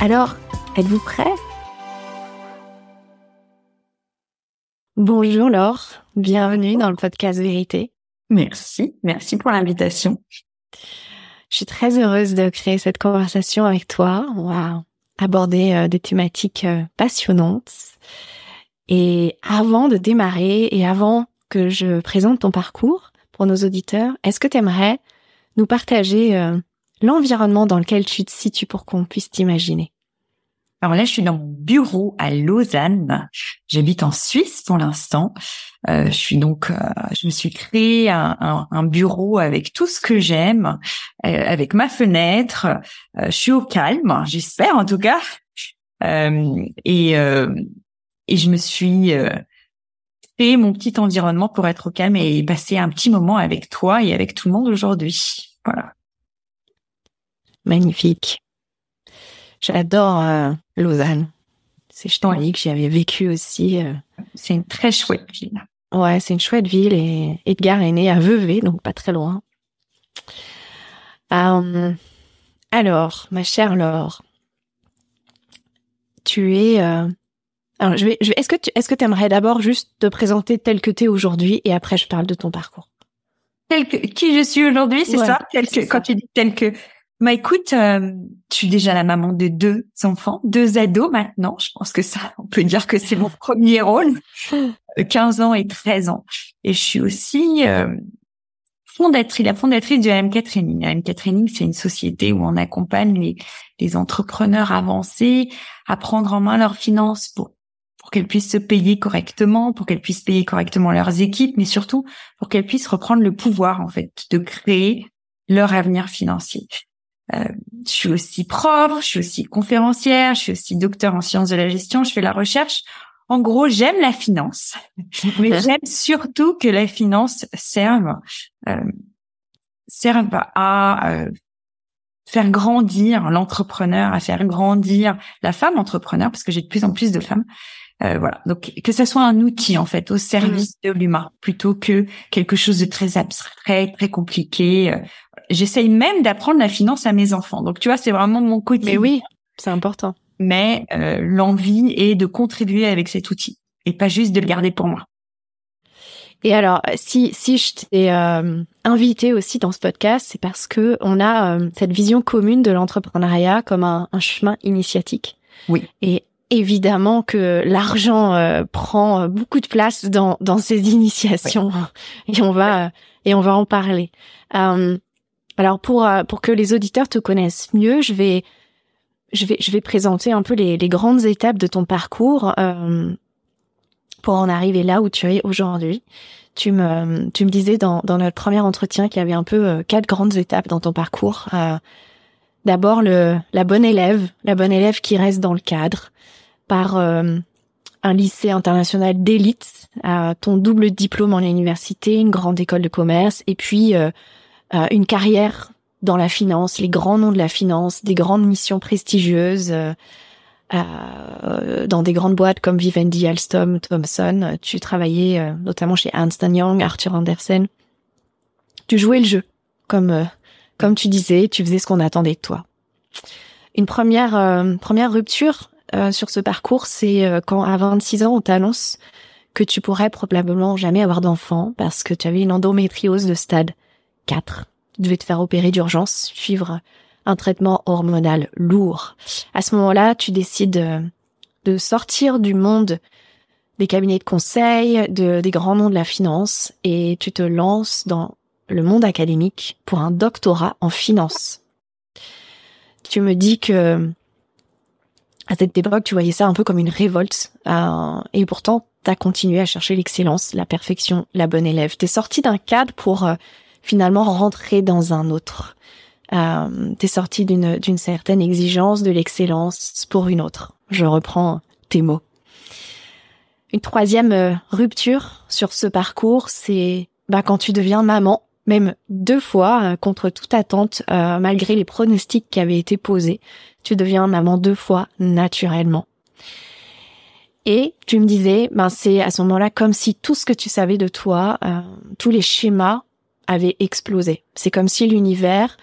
Alors, êtes-vous prêt? Bonjour Laure, bienvenue dans le podcast Vérité. Merci, merci pour l'invitation. Je suis très heureuse de créer cette conversation avec toi. On va aborder euh, des thématiques euh, passionnantes. Et avant de démarrer et avant que je présente ton parcours, pour nos auditeurs, est-ce que tu aimerais nous partager euh, l'environnement dans lequel tu te situes pour qu'on puisse t'imaginer alors là, je suis dans mon bureau à Lausanne. J'habite en Suisse pour l'instant. Euh, je suis donc, euh, je me suis créé un, un, bureau avec tout ce que j'aime, avec ma fenêtre. je suis au calme, j'espère en tout cas. et et je me suis créer mon petit environnement pour être au calme et passer un petit moment avec toi et avec tout le monde aujourd'hui. Voilà. Magnifique. J'adore euh, Lausanne. C'est que j'y avais vécu aussi. Euh. C'est une très chouette ville. Ouais, c'est une chouette ville et Edgar est né à Vevey, donc pas très loin. Euh, alors, ma chère Laure, tu es alors, je vais, je est-ce que tu, est-ce que aimerais d'abord juste te présenter tel que tu es aujourd'hui et après je parle de ton parcours? Tel que, qui je suis aujourd'hui, c'est ça? Tel que, quand tu dis tel que, bah écoute, euh, je suis déjà la maman de deux enfants, deux ados maintenant. Je pense que ça, on peut dire que c'est mon premier rôle, 15 ans et 13 ans. Et je suis aussi euh, fondatrice, la fondatrice de AM4 Training. AM4 Training, c'est une société où on accompagne les, les entrepreneurs avancés à prendre en main leurs finances pour pour qu'elles puissent se payer correctement, pour qu'elles puissent payer correctement leurs équipes, mais surtout pour qu'elles puissent reprendre le pouvoir en fait de créer leur avenir financier. Euh, je suis aussi prof, je suis aussi conférencière, je suis aussi docteur en sciences de la gestion, je fais la recherche. En gros, j'aime la finance, mais j'aime surtout que la finance serve euh, serve à euh, faire grandir l'entrepreneur, à faire grandir la femme entrepreneur, parce que j'ai de plus en plus de femmes euh, voilà. Donc que ça soit un outil en fait au service mmh. de l'humain plutôt que quelque chose de très abstrait, très compliqué. Euh, j'essaye même d'apprendre la finance à mes enfants. Donc tu vois, c'est vraiment mon quotidien. Mais oui, c'est important. Mais euh, l'envie est de contribuer avec cet outil et pas juste de le garder pour moi. Et alors, si si je t'ai invité aussi dans ce podcast, c'est parce que on a cette vision commune de l'entrepreneuriat comme un, un chemin initiatique. Oui. Et évidemment que l'argent euh, prend euh, beaucoup de place dans, dans ces initiations et on va et on va en parler. Euh, alors pour pour que les auditeurs te connaissent mieux, je vais je vais je vais présenter un peu les, les grandes étapes de ton parcours pour en arriver là où tu es aujourd'hui. Tu me tu me disais dans dans notre premier entretien qu'il y avait un peu quatre grandes étapes dans ton parcours. D'abord le la bonne élève, la bonne élève qui reste dans le cadre, par euh, un lycée international d'élite, ton double diplôme en université, une grande école de commerce, et puis euh, euh, une carrière dans la finance, les grands noms de la finance, des grandes missions prestigieuses dans des grandes boîtes comme Vivendi, Alstom, Thomson. Tu travaillais notamment chez Ernst Young, Arthur Andersen. Tu jouais le jeu, comme comme tu disais, tu faisais ce qu'on attendait de toi. Une première première rupture euh, sur ce parcours, c'est euh, quand à 26 ans, on t'annonce que tu pourrais probablement jamais avoir d'enfant parce que tu avais une endométriose de stade 4. Tu devais te faire opérer d'urgence, suivre un traitement hormonal lourd. À ce moment-là, tu décides de sortir du monde des cabinets de conseil, de, des grands noms de la finance, et tu te lances dans le monde académique pour un doctorat en finance. Tu me dis que à cette époque, tu voyais ça un peu comme une révolte, euh, et pourtant, tu as continué à chercher l'excellence, la perfection, la bonne élève. Tu es sorti d'un cadre pour euh, finalement rentrer dans un autre. Euh, tu es sorti d'une, d'une certaine exigence de l'excellence pour une autre. Je reprends tes mots. Une troisième euh, rupture sur ce parcours, c'est bah, quand tu deviens maman, même deux fois, euh, contre toute attente, euh, malgré les pronostics qui avaient été posés, tu deviens maman deux fois naturellement. Et tu me disais, ben c'est à ce moment-là comme si tout ce que tu savais de toi, tous les schémas avaient explosé. C'est comme si l'univers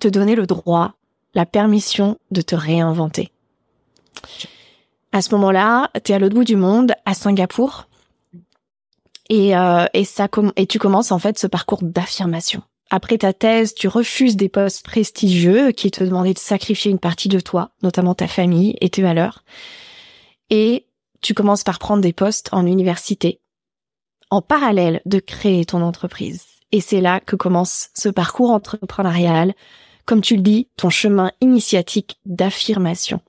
te donnait le droit, la permission de te réinventer. À ce moment-là, tu es à l'autre bout du monde, à Singapour, et, euh, et, ça et tu commences en fait ce parcours d'affirmation. Après ta thèse, tu refuses des postes prestigieux qui te demandaient de sacrifier une partie de toi, notamment ta famille et tes valeurs. Et tu commences par prendre des postes en université, en parallèle de créer ton entreprise. Et c'est là que commence ce parcours entrepreneurial, comme tu le dis, ton chemin initiatique d'affirmation.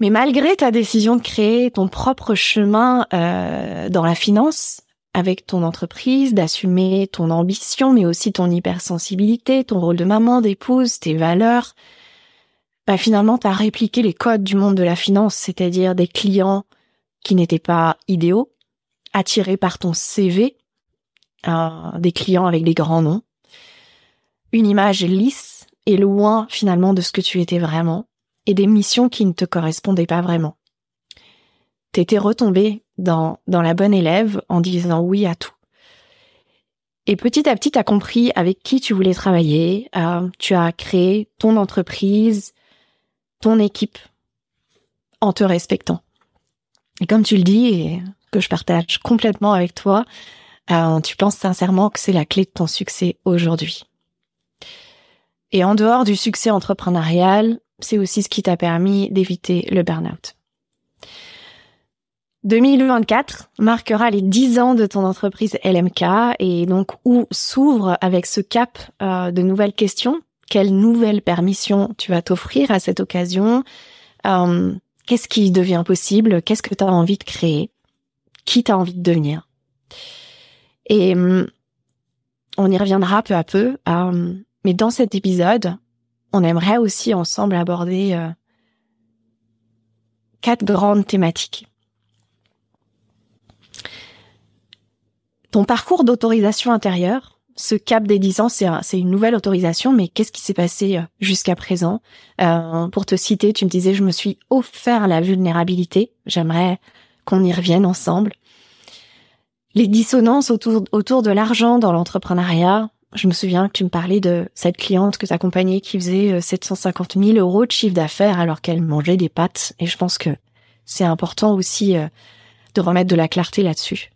Mais malgré ta décision de créer ton propre chemin euh, dans la finance, avec ton entreprise, d'assumer ton ambition, mais aussi ton hypersensibilité, ton rôle de maman, d'épouse, tes valeurs, bah finalement, tu as répliqué les codes du monde de la finance, c'est-à-dire des clients qui n'étaient pas idéaux, attirés par ton CV, euh, des clients avec des grands noms, une image lisse et loin finalement de ce que tu étais vraiment, et des missions qui ne te correspondaient pas vraiment. T'étais retombé dans, dans la bonne élève en disant oui à tout. Et petit à petit, tu as compris avec qui tu voulais travailler, euh, tu as créé ton entreprise, ton équipe, en te respectant. Et comme tu le dis, et que je partage complètement avec toi, euh, tu penses sincèrement que c'est la clé de ton succès aujourd'hui. Et en dehors du succès entrepreneurial, c'est aussi ce qui t'a permis d'éviter le burn-out. 2024 marquera les 10 ans de ton entreprise LMK et donc où s'ouvre avec ce cap euh, de nouvelles questions. Quelle nouvelle permission tu vas t'offrir à cette occasion? Euh, Qu'est-ce qui devient possible? Qu'est-ce que tu as envie de créer? Qui t'as envie de devenir? Et hum, on y reviendra peu à peu. Euh, mais dans cet épisode, on aimerait aussi ensemble aborder euh, quatre grandes thématiques. Ton parcours d'autorisation intérieure, ce cap des 10 ans, c'est une nouvelle autorisation, mais qu'est-ce qui s'est passé euh, jusqu'à présent? Euh, Pour te citer, tu me disais, je me suis offert la vulnérabilité. J'aimerais qu'on y revienne ensemble. Les dissonances autour, autour de l'argent dans l'entrepreneuriat, je me souviens que tu me parlais de cette cliente que tu accompagnais qui faisait 750 euh, 000 euros de chiffre d'affaires alors qu'elle mangeait des pâtes. Et je pense que c'est important aussi euh, de remettre de la clarté là-dessus.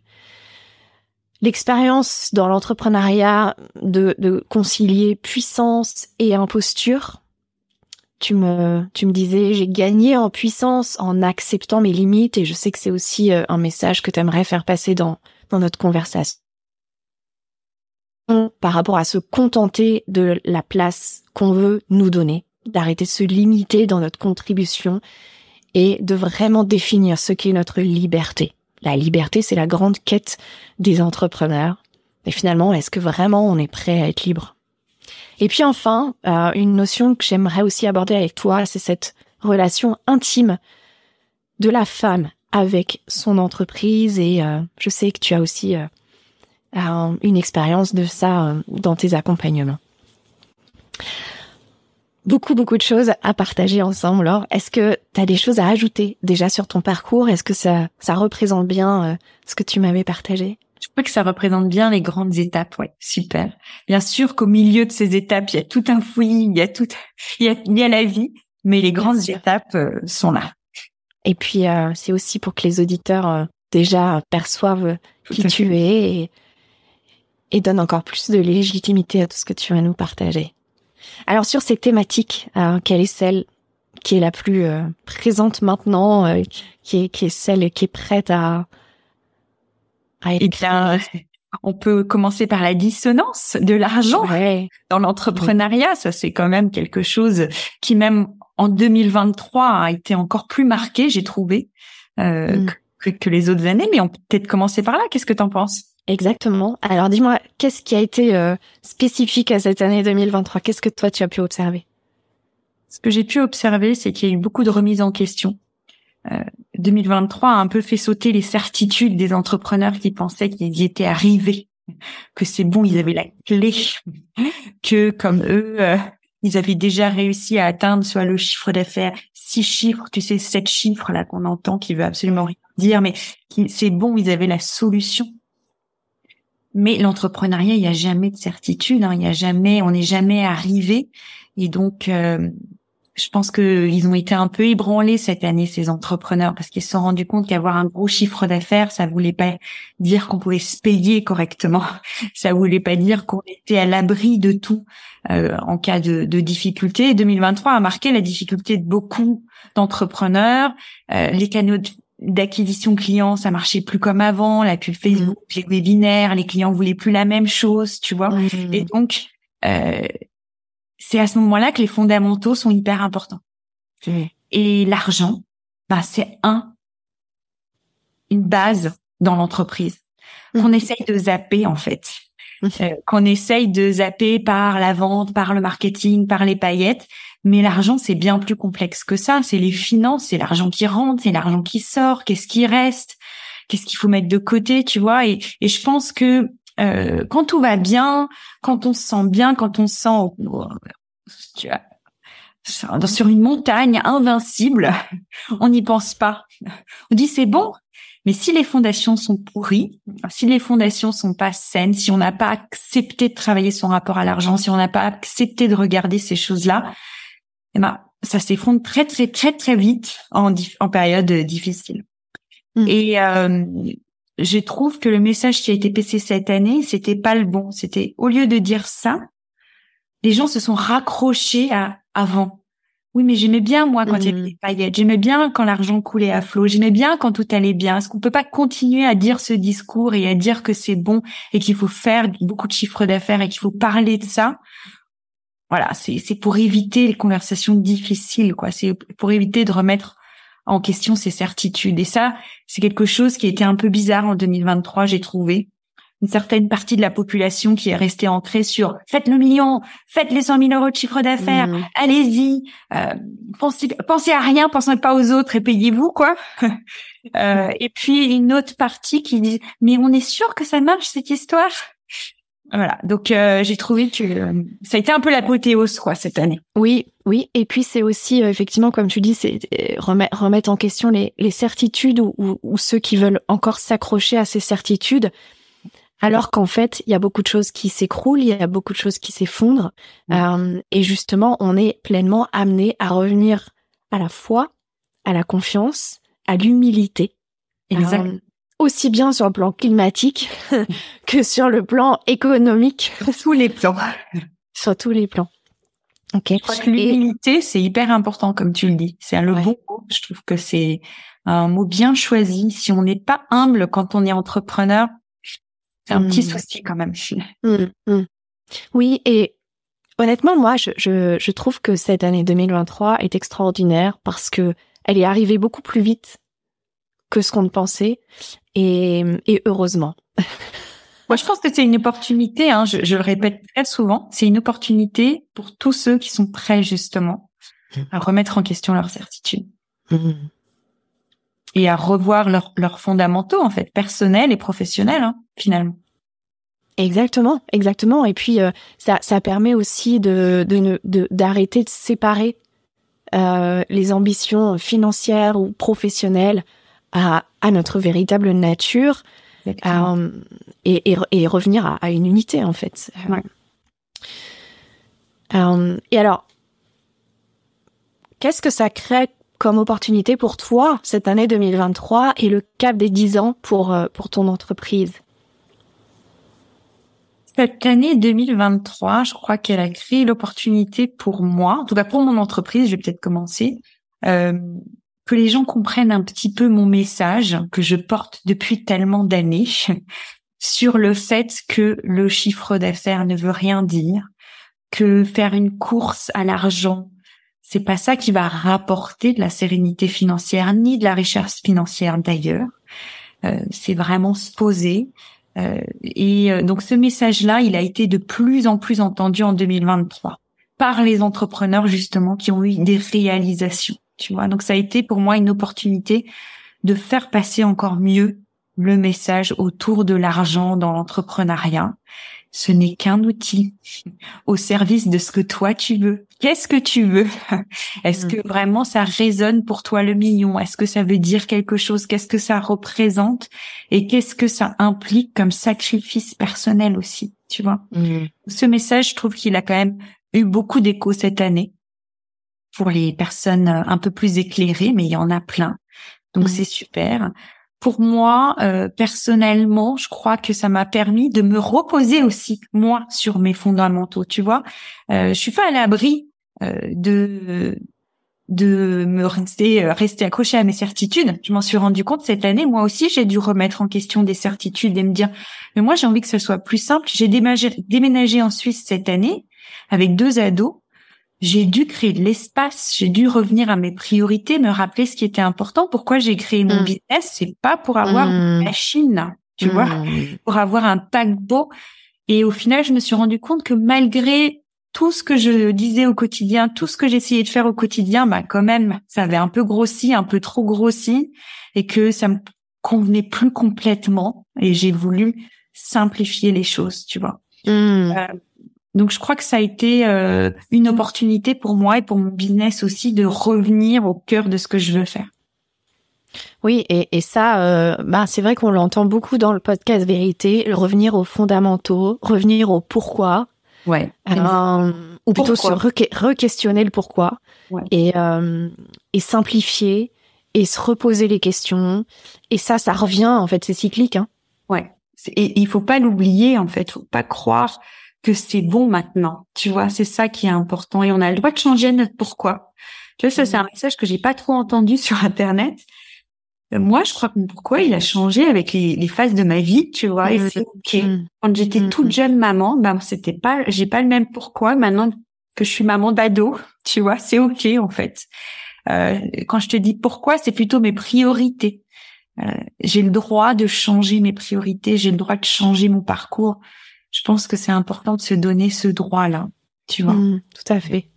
L'expérience dans l'entrepreneuriat de, concilier puissance et imposture. Tu me, tu me disais, j'ai gagné en puissance en acceptant mes limites et je sais que c'est aussi euh, un message que tu aimerais faire passer dans, dans notre conversation par rapport à se contenter de la place qu'on veut nous donner, d'arrêter de se limiter dans notre contribution et de vraiment définir ce qu'est notre liberté. La liberté, c'est la grande quête des entrepreneurs. Et finalement, est-ce que vraiment on est prêt à être libre? Et puis enfin, euh, une notion que j'aimerais aussi aborder avec toi, c'est cette relation intime de la femme avec son entreprise. Et euh, je sais que tu as aussi euh, une expérience de ça dans tes accompagnements. Beaucoup, beaucoup de choses à partager ensemble. Alors, est-ce que tu as des choses à ajouter déjà sur ton parcours? Est-ce que ça, ça représente bien euh, ce que tu m'avais partagé? Je crois que ça représente bien les grandes étapes, ouais, super. Bien sûr qu'au milieu de ces étapes, il y a tout un fouillis, il y a tout, il y a, il y a la vie, mais les grandes étapes euh, sont là. Et puis, c'est aussi pour que les auditeurs déjà perçoivent qui tu es et, et donne encore plus de légitimité à tout ce que tu vas nous partager. Alors sur ces thématiques, euh, quelle est celle qui est la plus euh, présente maintenant, euh, qui, est, qui est celle qui est prête à, à être... Eh bien, on peut commencer par la dissonance de l'argent dans l'entrepreneuriat. Ça, c'est quand même quelque chose qui, même en 2023, a été encore plus marqué, j'ai trouvé, mm. que, que, les autres années. Mais on peut peut-être commencer par là. Qu'est-ce que tu en penses? Exactement. Alors dis-moi, qu'est-ce qui a été euh, spécifique à cette année 2023 Qu'est-ce que toi tu as pu observer? Ce que j'ai pu observer, c'est qu'il y a eu beaucoup de remises en question. Euh, 2023 a un peu fait sauter les certitudes des entrepreneurs qui pensaient qu'ils y étaient arrivés, que c'est bon, ils avaient la clé, que comme eux, euh, ils avaient déjà réussi à atteindre soit le chiffre d'affaires, six chiffres, tu sais, sept chiffres là qu'on entend qui veut absolument rien dire, mais c'est bon, ils avaient la solution mais l'entrepreneuriat, il n'y a jamais de certitude, hein, il y a jamais, on n'est jamais arrivé. Et donc, euh, je pense qu'ils ont été un peu ébranlés cette année, ces entrepreneurs, parce qu'ils se sont rendus compte qu'avoir un gros chiffre d'affaires, ça voulait pas dire qu'on pouvait se payer correctement. Ça voulait pas dire qu'on était à l'abri de tout euh, en cas de, de difficulté. 2023 a marqué la difficulté de beaucoup d'entrepreneurs. Euh, les canaux de d'acquisition client, ça marchait plus comme avant, la pub Facebook, mmh. les webinaires, les clients voulaient plus la même chose, tu vois. Mmh. Et donc, euh, c'est à ce moment-là que les fondamentaux sont hyper importants. Et l'argent, bah, c'est un, une base dans l'entreprise mmh. qu'on essaye de zapper en fait. Euh, qu'on essaye de zapper par la vente, par le marketing, par les paillettes. Mais l'argent, c'est bien plus complexe que ça. C'est les finances, c'est l'argent qui rentre, c'est l'argent qui sort, qu'est-ce qui reste, qu'est-ce qu'il faut mettre de côté, tu vois. Et, et je pense que euh, quand tout va bien, quand on se sent bien, quand on se sent tu vois, sur une montagne invincible, on n'y pense pas. On dit c'est bon, mais si les fondations sont pourries, si les fondations sont pas saines, si on n'a pas accepté de travailler son rapport à l'argent, si on n'a pas accepté de regarder ces choses-là, eh ben, ça s'effondre très, très, très, très vite en, en période difficile. Mm. Et euh, je trouve que le message qui a été passé cette année, c'était pas le bon. C'était au lieu de dire ça, les gens se sont raccrochés à avant. Oui, mais j'aimais bien moi quand il y avait mm. des paillettes. J'aimais bien quand l'argent coulait à flot. J'aimais bien quand tout allait bien. Est-ce qu'on peut pas continuer à dire ce discours et à dire que c'est bon et qu'il faut faire beaucoup de chiffres d'affaires et qu'il faut parler de ça voilà, c'est pour éviter les conversations difficiles, quoi. C'est pour éviter de remettre en question ses certitudes. Et ça, c'est quelque chose qui était un peu bizarre en 2023, j'ai trouvé. Une certaine partie de la population qui est restée ancrée sur faites le million, faites les 100 000 euros de chiffre d'affaires, mmh. allez-y, euh, pensez, pensez à rien, pensez pas aux autres et payez-vous quoi. euh, et puis une autre partie qui dit mais on est sûr que ça marche cette histoire? Voilà, donc euh, j'ai trouvé que euh, ça a été un peu l'apothéose quoi cette année. Oui, oui, et puis c'est aussi euh, effectivement comme tu dis, c'est remettre, en question les, les certitudes ou, ou, ceux qui veulent encore s'accrocher à ces certitudes, alors qu'en fait il y a beaucoup de choses qui s'écroulent, il y a beaucoup de choses qui s'effondrent, et justement on est pleinement amené à revenir à la foi, à la confiance, à l'humilité. Exact aussi bien sur le plan climatique que sur le plan économique. Sur tous les plans. sur tous les plans. Ok. Je crois que l'humilité, c'est hyper important, comme tu le dis. C'est un le bon mot. Je trouve que c'est un mot bien choisi. Si on n'est pas humble quand on est entrepreneur, c'est un petit hmm. souci quand même. Hmm, hmm. Oui, et honnêtement, moi, je, je, je trouve que cette année 2023 est extraordinaire parce que elle est arrivée beaucoup plus vite que ce qu'on pensait et, et heureusement. Moi, je pense que c'est une opportunité, hein, je, je, le répète très souvent, c'est une opportunité pour tous ceux qui sont prêts justement à remettre en question leurs certitudes. Mmh. Et à revoir leurs fondamentaux, en fait, personnels et professionnels, hein, finalement. Exactement, exactement. Et puis, euh, ça, ça permet aussi de d'arrêter de, de, séparer euh, les ambitions financières ou professionnelles à, à notre véritable nature euh, et, et, et, revenir à, à, une unité en fait. Ouais. Euh, et alors, qu'est-ce que ça crée comme opportunité pour toi cette année 2023 et le cap des 10 ans pour, euh, pour ton entreprise? Cette année 2023, je crois qu'elle a créé l'opportunité pour moi, en tout cas pour mon entreprise, je vais peut-être commencer, euh, que les gens comprennent un petit peu mon message que je porte depuis tellement d'années sur le fait que le chiffre d'affaires ne veut rien dire, que faire une course à l'argent, c'est pas ça qui va rapporter de la sérénité financière ni de la richesse financière d'ailleurs. Euh, c'est vraiment se poser. Euh, et euh, donc ce message-là, il a été de plus en plus entendu en 2023 par les entrepreneurs justement qui ont eu des réalisations. Tu vois, donc ça a été pour moi une opportunité de faire passer encore mieux le message autour de l'argent dans l'entrepreneuriat. Ce n'est qu'un outil au service de ce que toi tu veux. Qu'est-ce que tu veux? Est-ce que mm. vraiment ça résonne pour toi le million? Est-ce que ça veut dire quelque chose? Qu'est-ce que ça représente? Et qu'est-ce que ça implique comme sacrifice personnel aussi Tu vois? Mm. Ce message, je trouve qu'il a quand même eu beaucoup d'écho cette année pour les personnes un peu plus éclairées, mais il y en a plein. Donc mm. c'est super pour moi, euh, personnellement, je crois que ça m'a permis de me reposer aussi, moi, sur mes fondamentaux, tu vois. Euh, je suis pas à l'abri euh, de de me rester euh, rester accroché à mes certitudes. Je m'en suis rendu compte cette année. Moi aussi, j'ai dû remettre en question des certitudes et me dire, mais moi, j'ai envie que ce soit plus simple. J'ai déménagé, déménagé en Suisse cette année avec deux ados j'ai dû créer de l'espace, j'ai dû revenir à mes priorités, me rappeler ce qui était important. Pourquoi j'ai créé mon mm. business C'est pas pour avoir une mm. machine, tu vois, mm. pour avoir un paquebot. Et au final, je me suis rendu compte que malgré tout ce que je disais au quotidien, tout ce que j'essayais de faire au quotidien, bah quand même, ça avait un peu grossi, un peu trop grossi, et que ça me convenait plus complètement. Et j'ai voulu simplifier les choses, tu vois. Euh, donc je crois que ça a été euh, une opportunité pour moi et pour mon business aussi de revenir au cœur de ce que je veux faire. Oui, et, et ça, euh, bah, c'est vrai qu'on l'entend beaucoup dans le podcast Vérité, revenir aux fondamentaux, revenir au pourquoi. Ouais. Euh, ou plutôt se re-questionner le pourquoi et, euh, et simplifier et se reposer les questions. Et ça, ça revient en fait, c'est cyclique. Hein. Ouais. Et il faut pas l'oublier en fait, faut pas croire que c'est bon maintenant. Tu vois, c'est ça qui est important et on a le droit de changer notre pourquoi. Tu vois, ça c'est un message que j'ai pas trop entendu sur internet. Euh, moi, je crois que mon pourquoi il a changé avec les, phases de ma vie, tu vois, et c'est ok. Mm. Quand j'étais mm, toute mm. jeune maman, ben c'était pas, j'ai pas le même pourquoi. Maintenant que je suis maman d'ado, tu vois, c'est ok en fait. Euh, quand je te dis pourquoi, c'est plutôt mes priorités. Euh, j'ai le droit de changer mes priorités, j'ai le droit de changer mon parcours je pense que c'est important de se donner ce droit-là, tu vois. Mmh, tout à fait,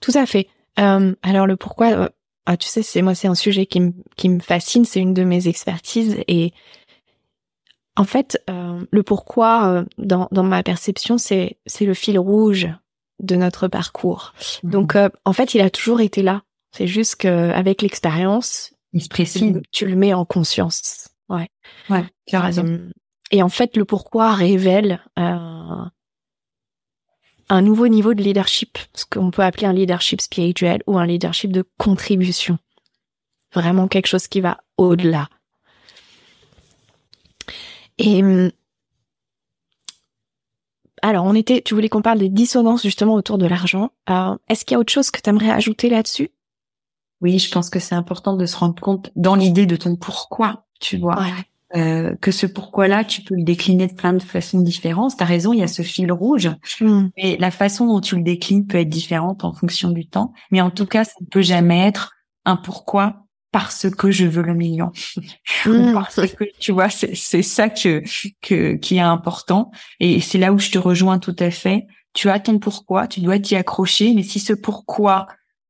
tout à fait. Euh, alors le pourquoi, euh, ah, tu sais, c'est moi, c'est un sujet qui me qui me fascine, c'est une de mes expertises et en fait, euh, le pourquoi dans dans ma perception, c'est c'est le fil rouge de notre parcours. Mmh. Donc en fait, il a toujours été là. C'est juste qu'avec l'expérience, il se précise. Tu, le mets en conscience. Ouais. Ouais, tu as raison. Et en fait, le pourquoi révèle euh, un nouveau niveau de leadership, ce qu'on peut appeler un leadership spirituel ou un leadership de contribution. Vraiment quelque chose qui va au-delà. Et alors, on était, tu voulais qu'on parle des dissonances justement autour de l'argent. Euh, est-ce qu'il y a autre chose que tu aimerais ajouter là-dessus? Oui, je pense que c'est important de se rendre compte dans l'idée de ton pourquoi, tu vois. Euh, que ce pourquoi-là, tu peux le décliner de plein de façons différentes. T'as raison, il y a ce fil rouge, mm. mais la façon dont tu le déclines peut être différente en fonction du temps. Mais en tout cas, ça ne peut jamais être un pourquoi parce que je veux le million. Mm. parce que tu vois, c'est ça que, que qui est important. Et c'est là où je te rejoins tout à fait. Tu as ton pourquoi, tu dois t'y accrocher, mais si ce pourquoi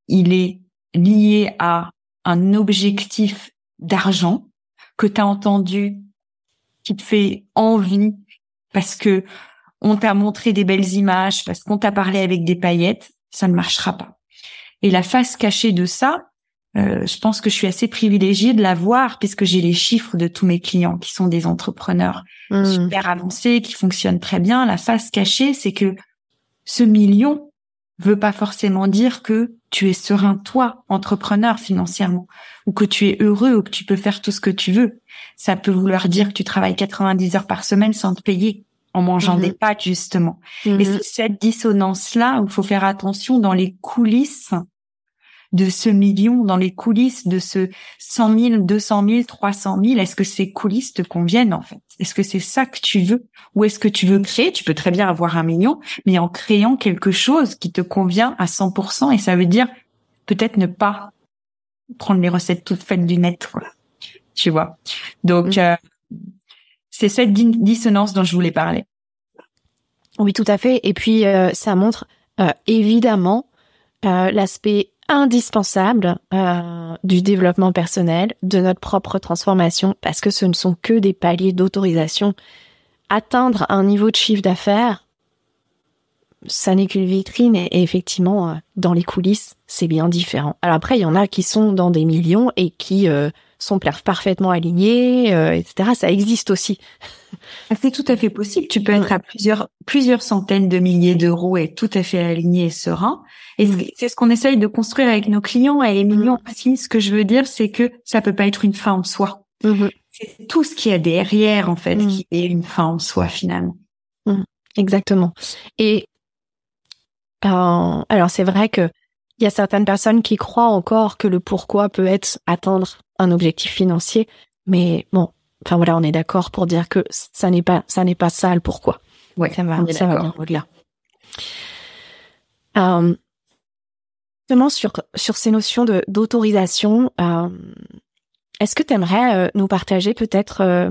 il est lié à un objectif d'argent, que tu as entendu qui te fait envie parce que on t'a montré des belles images, parce qu'on t'a parlé avec des paillettes, ça ne marchera pas. Et la face cachée de ça, euh, je pense que je suis assez privilégiée de la voir puisque j'ai les chiffres de tous mes clients qui sont des entrepreneurs mmh. super avancés, qui fonctionnent très bien. La face cachée, c'est que ce million veut pas forcément dire que tu es serein, toi, entrepreneur financièrement, ou que tu es heureux, ou que tu peux faire tout ce que tu veux. Ça peut vouloir dire que tu travailles 90 heures par semaine sans te payer. en mangeant des pâtes justement. Et c'est cette dissonance-là où il faut faire attention dans les coulisses de ce million, dans les coulisses de ce 100 000, 200 000, 300 000. Est-ce que ces coulisses te conviennent en fait? Est-ce que c'est ça que tu veux? Ou est-ce que tu veux créer? Tu peux très bien avoir un million, mais en créant quelque chose qui te convient à 100%, et ça veut dire peut-être ne pas prendre les recettes toutes faites du net, tu vois? Donc, mm. euh, c'est cette dissonance dont je voulais parler. Oui, tout à fait. Et puis, euh, ça montre euh, évidemment l'aspect indispensable du développement personnel, de notre propre transformation, parce que ce ne sont que des paliers d'autorisation. Atteindre un niveau de chiffre d'affaires, ça n'est qu'une vitrine et, effectivement, euh, dans les coulisses, c'est bien différent. Alors après, il y en a qui sont dans des millions et qui euh, sont parfaitement alignés, euh, etc. Ça existe aussi. C'est tout à fait possible. Tu peux être à plusieurs plusieurs centaines de milliers d'euros et tout à fait aligné et serein. Et c'est ce qu'on essaye de construire avec nos clients et les millions aussi. Ce que je veux dire, c'est que ça peut pas être une fin en soi. Mm-hmm. C'est tout ce qu'il y a derrière, en fait, mm. qui est une fin en soi, finalement. Mm. Exactement. Et euh, alors c'est vrai que il y a certaines personnes qui croient encore que le pourquoi peut être atteindre un objectif financier, mais bon, enfin voilà, on est d'accord pour dire que ça n'est pas ça n'est pas ça le pourquoi. Ouais, ça va, ça va bien au-delà. Euh, sur sur ces notions de d'autorisation, euh, est-ce que tu aimerais euh, nous partager peut-être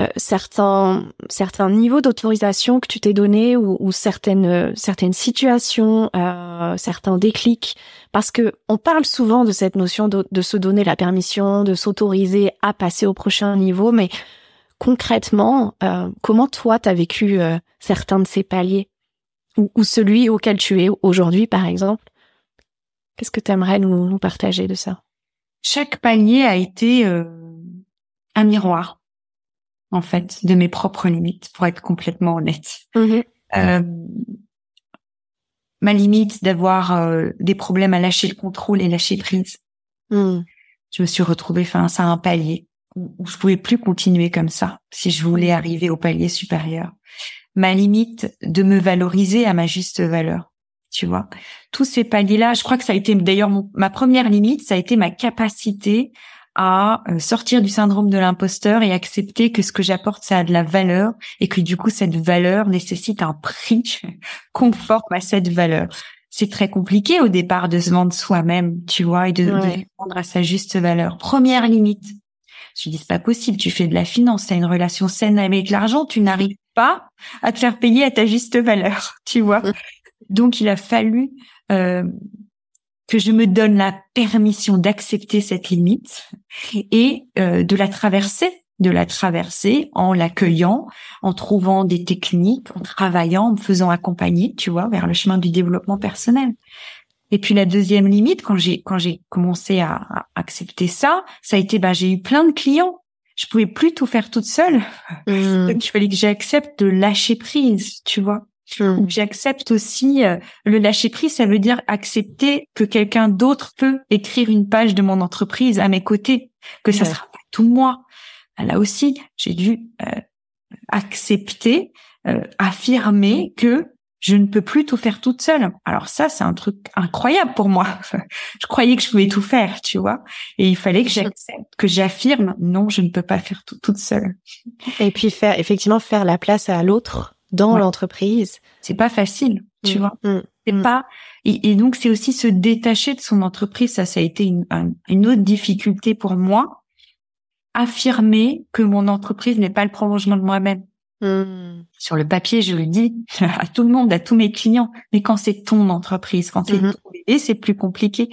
euh, euh, certains certains niveaux d'autorisation que tu t'es donné ou, certaines certaines situations, euh, certains déclics, parce que on parle souvent de cette notion de, se donner la permission, de s'autoriser à passer au prochain niveau, mais concrètement, euh, comment toi t'as vécu certains de ces paliers? Ou, ou, celui auquel tu es aujourd'hui, par exemple? Qu'est-ce que tu aimerais nous, nous partager de ça? Chaque palier a été un miroir en fait, de mes propres limites, pour être complètement honnête. Mm-hmm. Euh, ma limite d'avoir euh, des problèmes à lâcher le contrôle et lâcher prise. Mm. Je me suis retrouvée face à un palier où, où je pouvais plus continuer comme ça si je voulais arriver au palier supérieur. Ma limite de me valoriser à ma juste valeur. Tu vois, tous ces paliers-là, je crois que ça a été d'ailleurs ma première limite, ça a été ma capacité à euh, sortir du syndrome de l'imposteur et accepter que ce que j'apporte, ça a de la valeur et que du coup, cette valeur nécessite un prix conforme à cette valeur. C'est très compliqué au départ de se vendre soi-même, tu vois, et de, vendre à sa juste valeur. Première limite. Je dis, c'est pas possible. Tu fais de la finance, tu as une relation saine avec l'argent, tu n'arrives pas à te faire payer à ta juste valeur, tu vois. Donc, il a fallu euh, que je me donne la permission d'accepter cette limite et euh, de la traverser, de la traverser en l'accueillant, en trouvant des techniques, en travaillant, en me faisant accompagner, tu vois, vers le chemin du développement personnel. Et puis la deuxième limite, quand j'ai quand j'ai commencé à, accepter ça, ça a été bah j'ai eu plein de clients. Je pouvais plus tout faire toute seule. Mmh. Donc il fallait que j'accepte de lâcher prise, tu vois. J'accepte aussi euh, le lâcher prise, ça veut dire accepter que quelqu'un d'autre peut écrire une page de mon entreprise à mes côtés, que ça sera pas tout moi. Là aussi, j'ai dû euh, accepter, euh, affirmer que je ne peux plus tout faire toute seule. Alors ça, c'est un truc incroyable pour moi. je croyais que je pouvais tout faire, tu vois. Et il fallait que j'accepte, que j'affirme, non, je ne peux pas faire tout toute seule. Et puis faire, effectivement, faire la place à l'autre dans l'entreprise. C'est pas facile, tu mm. vois. Mm. C'est mm. pas et, donc c'est aussi se détacher de son entreprise. Ça, ça a été une, une autre difficulté pour moi. Affirmer que mon entreprise n'est pas le prolongement de moi-même. Sur le papier, je le dis à tout le monde, à tous mes clients. Mais quand c'est ton entreprise, quand c'est mm-hmm. ton bébé, c'est plus compliqué.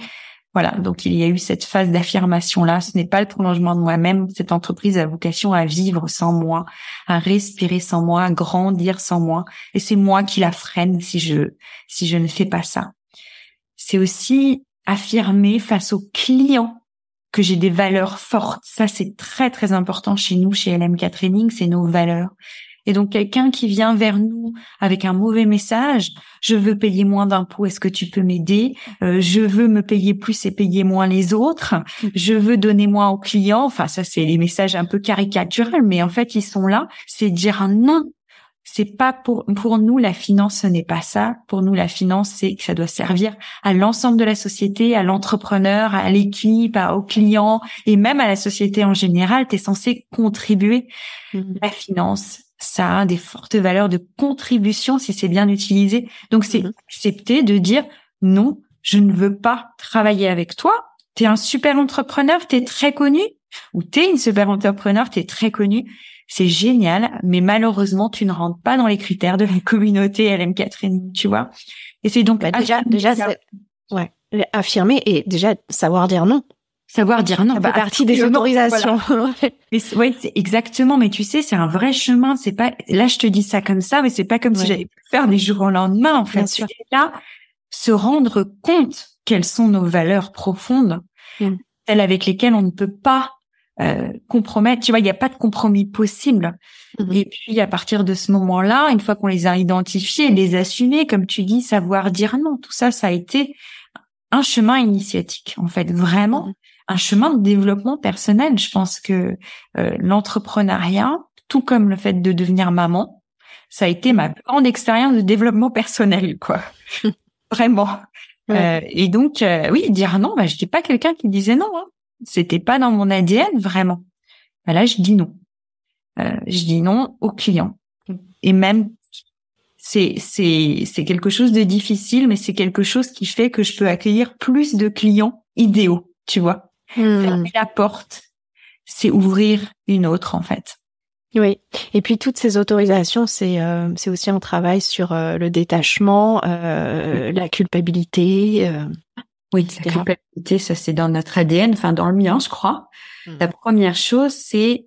Voilà, donc il y a eu cette phase d'affirmation là. Ce n'est pas le prolongement de moi-même. Cette entreprise a vocation à vivre sans moi, à respirer sans moi, à grandir sans moi. Et c'est moi qui la freine si je si je ne fais pas ça. C'est aussi affirmer face aux clients que j'ai des valeurs fortes. Ça, c'est très, très important chez nous, chez LMK Training, c'est nos valeurs. Et donc quelqu'un qui vient vers nous avec un mauvais message, je veux payer moins d'impôts, est-ce que tu peux m'aider? Euh, Je veux me payer plus et payer moins les autres. Je veux donner moins aux clients. Enfin, ça c'est les messages un peu caricaturels, mais en fait ils sont là. C'est dire un non c'est pas pour pour nous la finance ce n'est pas ça pour nous la finance c'est que ça doit servir à l'ensemble de la société à l'entrepreneur à l'équipe aux clients et même à la société en général tu es censé contribuer mmh. la finance ça a des fortes valeurs de contribution si c'est bien utilisé donc c'est mmh. accepter de dire non je ne veux pas travailler avec toi tu es un super entrepreneur tu es très connu ou tu es une super entrepreneur tu es très connu c'est génial, mais malheureusement, tu ne rentres pas dans les critères de la communauté LM Catherine, tu vois. Et c'est donc bah, déjà, déjà, ouais, affirmer et déjà savoir dire non. Savoir dire non. Ça bah, partie des autorisations. oui, c'est exactement. Mais tu sais, c'est un vrai chemin. C'est pas, là, je te dis ça comme ça, mais c'est pas comme si j'allais faire des jours au lendemain, en fait. Sûr. Là, se rendre compte quelles sont nos valeurs profondes, mm. celles avec lesquelles on ne peut pas euh, compromettre. Tu vois, il n'y a pas de compromis possible. Mhm. Et puis à partir de ce moment-là, une fois qu'on les a identifiés, les assumer, comme tu dis, savoir dire non. Tout ça, ça a été un chemin initiatique, en fait, vraiment mhm. Un chemin de développement personnel. Je pense que euh, l'entrepreneuriat, tout comme le fait de devenir maman, ça a été ma grande expérience de développement personnel, quoi. vraiment. Euh, et donc, euh, oui, dire non, bah, je n'étais pas quelqu'un qui disait non. Hein. C'était pas dans mon ADN vraiment. Bah là, je dis non. Euh, je dis non aux clients. Et même, c'est c'est c'est quelque chose de difficile, mais c'est quelque chose qui fait que je peux accueillir plus de clients idéaux. Tu vois, hmm. fermer la porte, c'est ouvrir une autre en fait. Oui. Et puis toutes ces autorisations, c'est euh, c'est aussi un travail sur euh, le détachement, euh, la culpabilité. Euh, oui, la culpabilité, ça c'est dans notre ADN, enfin dans le mien, je crois. Hmm. La première chose, c'est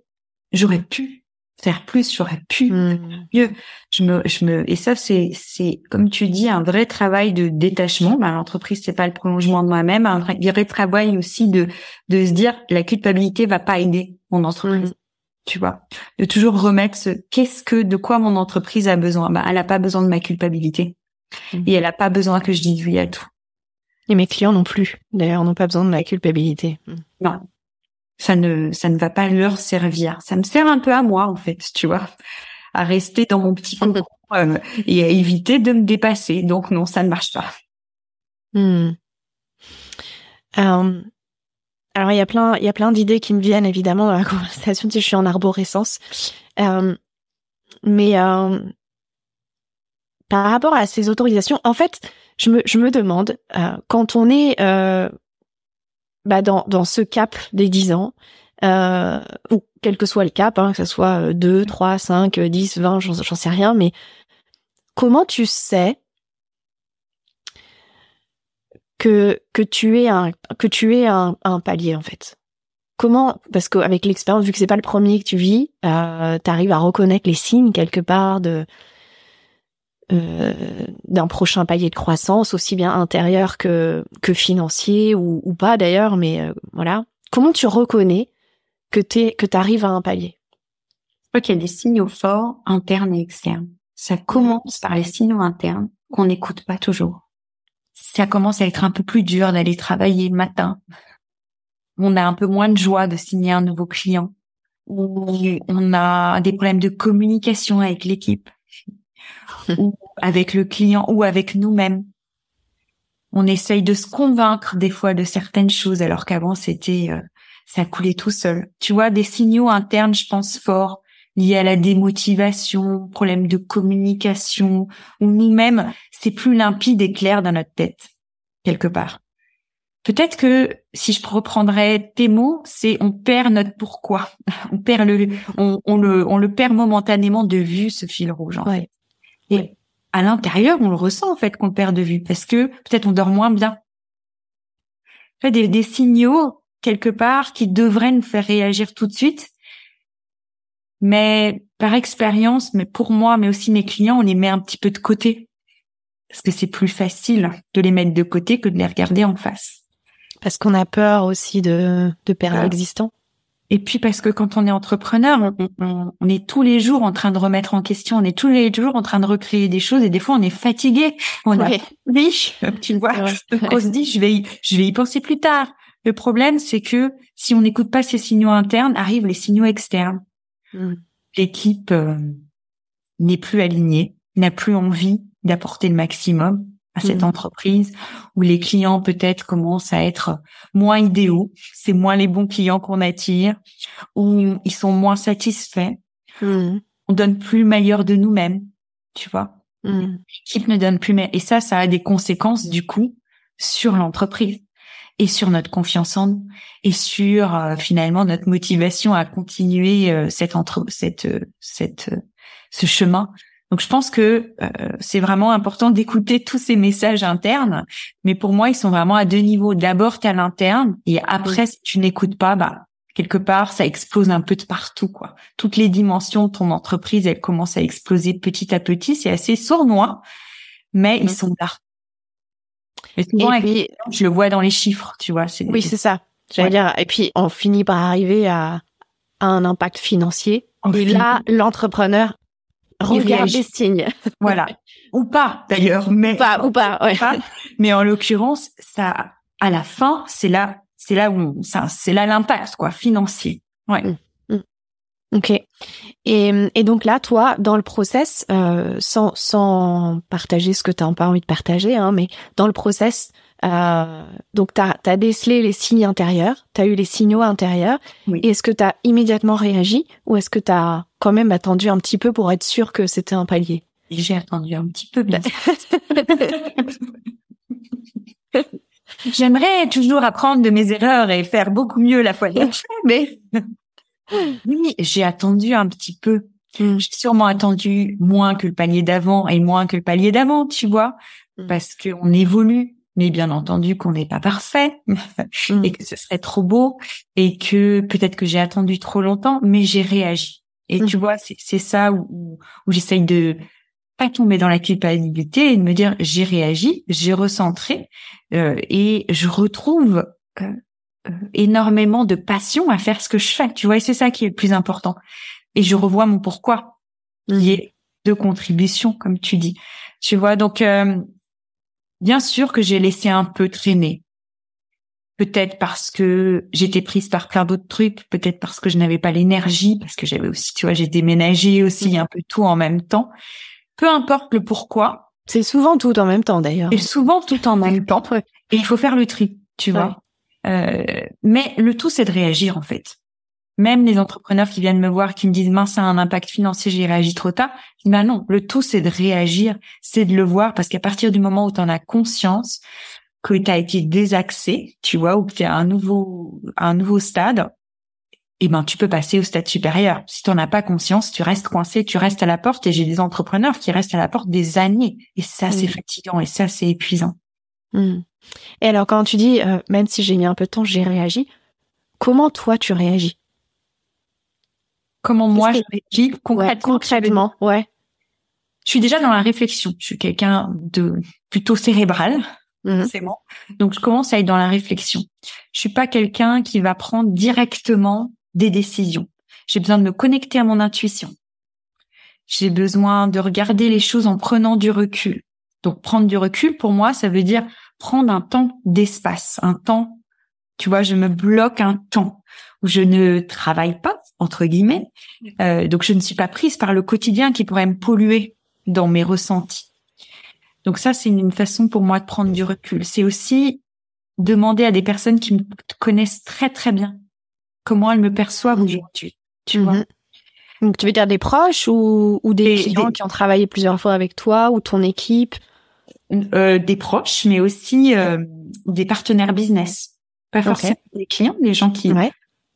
j'aurais pu faire plus, j'aurais pu hmm. mieux. Je me, je me, et ça c'est, c'est comme tu dis, un vrai travail de détachement. Ben, l'entreprise c'est pas le prolongement de moi-même, un vrai travail aussi de de se dire la culpabilité va pas aider mon entreprise. Hmm. Tu vois, de toujours remettre ce qu'est-ce que de quoi mon entreprise a besoin. Ben, elle a pas besoin de ma culpabilité et elle a pas besoin que je dise oui à tout. Et mes clients non plus. D'ailleurs, n'ont pas besoin de la culpabilité. Non. Ça ne, ça ne va pas leur servir. Ça me sert un peu à moi, en fait, tu vois, à rester dans mon petit euh, et à éviter de me dépasser. Donc non, ça ne marche pas. Hmm. Euh, alors il y a plein, il y a plein d'idées qui me viennent évidemment dans la conversation. Si je suis en arborescence, euh, mais par rapport à ces autorisations, en fait, je me, je me demande, euh, quand on est euh, bah dans, ce cap des 10 ans, euh, ou quel que soit le cap, hein, que ce soit 2, 3, 5, 10, 20, j'en sais rien, mais comment tu sais que, que tu es un, que tu es un, un palier en fait? Comment Parce qu'avec l'expérience, vu que c'est pas le premier que tu vis, euh, tu arrives à reconnaître les signes quelque part de euh, d'un prochain palier de croissance, aussi bien intérieur que, financier ou, pas d'ailleurs, mais euh, voilà. Comment tu reconnais que tu que arrives à un palier? Je des signaux forts internes et externes. Ça commence par les signaux internes qu'on n'écoute pas toujours. Ça commence à être un peu plus dur d'aller travailler le matin. On a un peu moins de joie de signer un nouveau client. On a des problèmes de communication avec l'équipe ou avec le client ou avec nous-mêmes. On essaye de se convaincre des fois de certaines choses alors qu'avant c'était euh, ça coulait tout seul. Tu vois des signaux internes, je pense forts liés à la démotivation, problème de communication ou nous-mêmes, c'est plus limpide et clair dans notre tête quelque part. Peut-être que si je reprendrais tes mots, c'est on perd notre pourquoi. On perd le, on, le, on le perd momentanément de vue ce fil rouge. En fait. Et à l'intérieur, on le ressent en fait qu'on perd de vue parce que peut-être on dort moins bien. Fait, des, des signaux quelque part qui devraient nous faire réagir tout de suite, mais par expérience, mais pour moi, mais aussi mes clients, on les met un petit peu de côté parce que c'est plus facile de les mettre de côté que de les regarder en face. Parce qu'on a peur aussi de, de perdre l'existant. Et puis parce que quand on est entrepreneur, on, est tous les jours en train de remettre en question, on est tous les jours en train de recréer des choses et des fois on est fatigué, on a tu vois, on se dit je vais y, je vais y penser plus tard. Le problème c'est que si on n'écoute pas ces signaux internes, arrivent les signaux externes. Mm. L'équipe euh, n'est plus aligné, n'a plus envie d'apporter le maximum à cette mmh. entreprise, où les clients peut-être commencent à être moins idéaux, c'est moins les bons clients qu'on attire, où ils sont moins satisfaits, mmh. on donne plus le meilleur de nous-mêmes, tu vois. Mmh. L'équipe ne donne plus mais et ça, ça a des conséquences du coup sur l'entreprise et sur notre confiance en nous et sur euh, finalement notre motivation à continuer euh, cette entre cette euh, cette ce chemin. Donc je pense que c'est vraiment important d'écouter tous ces messages internes, mais pour moi ils sont vraiment à deux niveaux. D'abord tu à l'interne et après si tu n'écoutes pas, bah quelque part ça explose un peu de partout quoi. Toutes les dimensions de ton entreprise elles commencent à exploser petit à petit. C'est assez sournois, mais ils sont là. Mais souvent, et puis, je le vois dans les chiffres, tu vois. Oui, c'est ça. J'allais dire. Et puis, on finit par arriver à, un impact financier. et là, l'entrepreneur regarde les signes. Voilà. Ou pas, d'ailleurs. Mais ou pas, ou pas, ouais. Mais en l'occurrence, ça, à la fin, c'est là, c'est là où ça, c'est là l'impact, quoi, financier. Ouais. Mmh. Ok. Et, et, donc là, toi, dans le process, euh, sans, sans partager ce que tu n'as pas envie de partager, hein, mais dans le process, euh, donc tu as, décelé les signes intérieurs, tu as eu les signaux intérieurs. Oui. Est-ce que tu as immédiatement réagi ou est-ce que tu as quand même attendu un petit peu pour être sûr que c'était un palier? J'ai attendu un petit peu, bien J'aimerais toujours apprendre de mes erreurs et faire beaucoup mieux la fois d'après, mais oui, j'ai attendu un petit peu. Hmm. J'ai sûrement attendu moins que le palier d'avant et moins que le palier d'avant, tu vois, hmm. parce qu'on évolue. Mais bien entendu qu'on n'est pas parfait hmm. et que ce serait trop beau et que peut-être que j'ai attendu trop longtemps, mais j'ai réagi. Et tu vois, c'est ça où, où j'essaye de pas tomber dans la culpabilité et de me dire j'ai réagi, j'ai recentré euh, et je retrouve euh, euh, énormément de passion à faire ce que je fais, tu vois, et c'est ça qui est le plus important. Et je revois mon pourquoi, qui est de contribution, comme tu dis. Tu vois, donc euh, bien sûr que j'ai laissé un peu traîner. Peut-être parce que j'étais prise par plein d'autres trucs, peut-être parce que je n'avais pas l'énergie, parce que j'avais aussi, tu vois, j'ai déménagé aussi un peu tout en même temps. Peu importe le pourquoi. C'est souvent tout en même temps d'ailleurs. Et souvent tout en même temps. Et il faut faire le tri, tu vois. Euh, mais le tout, c'est de réagir en fait. Même les entrepreneurs qui viennent me voir, qui me disent mince, ça a un impact financier, j'ai réagi trop tard. Je dis bah non, le tout, c'est de réagir, c'est de le voir, parce qu'à partir du moment où tu en as conscience que tu as été désaxé, tu vois, ou que tu es à un nouveau, à un nouveau stade, eh ben tu peux passer au stade supérieur. Si tu n'en as pas conscience, tu restes coincé, tu restes à la porte. Et j'ai des entrepreneurs qui restent à la porte des années. Et ça, c'est fatigant et ça, c'est épuisant. Mmh. Et alors, quand tu dis, euh, même si j'ai mis un peu de temps, j'ai réagi, comment toi tu réagis? Comment moi je réagis concrètement Concrètement, ouais. Je suis déjà dans la réflexion. Je suis quelqu'un de plutôt cérébral, mmh. c'est bon. Donc, je commence à être dans la réflexion. Je suis pas quelqu'un qui va prendre directement des décisions. J'ai besoin de me connecter à mon intuition. J'ai besoin de regarder les choses en prenant du recul. Donc, prendre du recul, pour moi, ça veut dire prendre un temps d'espace, un temps, tu vois, je me bloque un temps où je ne travaille pas, entre guillemets, euh, donc je ne suis pas prise par le quotidien qui pourrait me polluer dans mes ressentis. Donc ça, c'est une façon pour moi de prendre du recul. C'est aussi demander à des personnes qui me connaissent très très bien comment elles me perçoivent aujourd'hui. Tu vois. Mhm. Donc tu veux dire des proches ou, ou des clients qui ont travaillé plusieurs fois avec toi ou ton équipe? Euh, des proches, mais aussi euh, des partenaires business. Pas forcément des clients, des gens qui. Euh,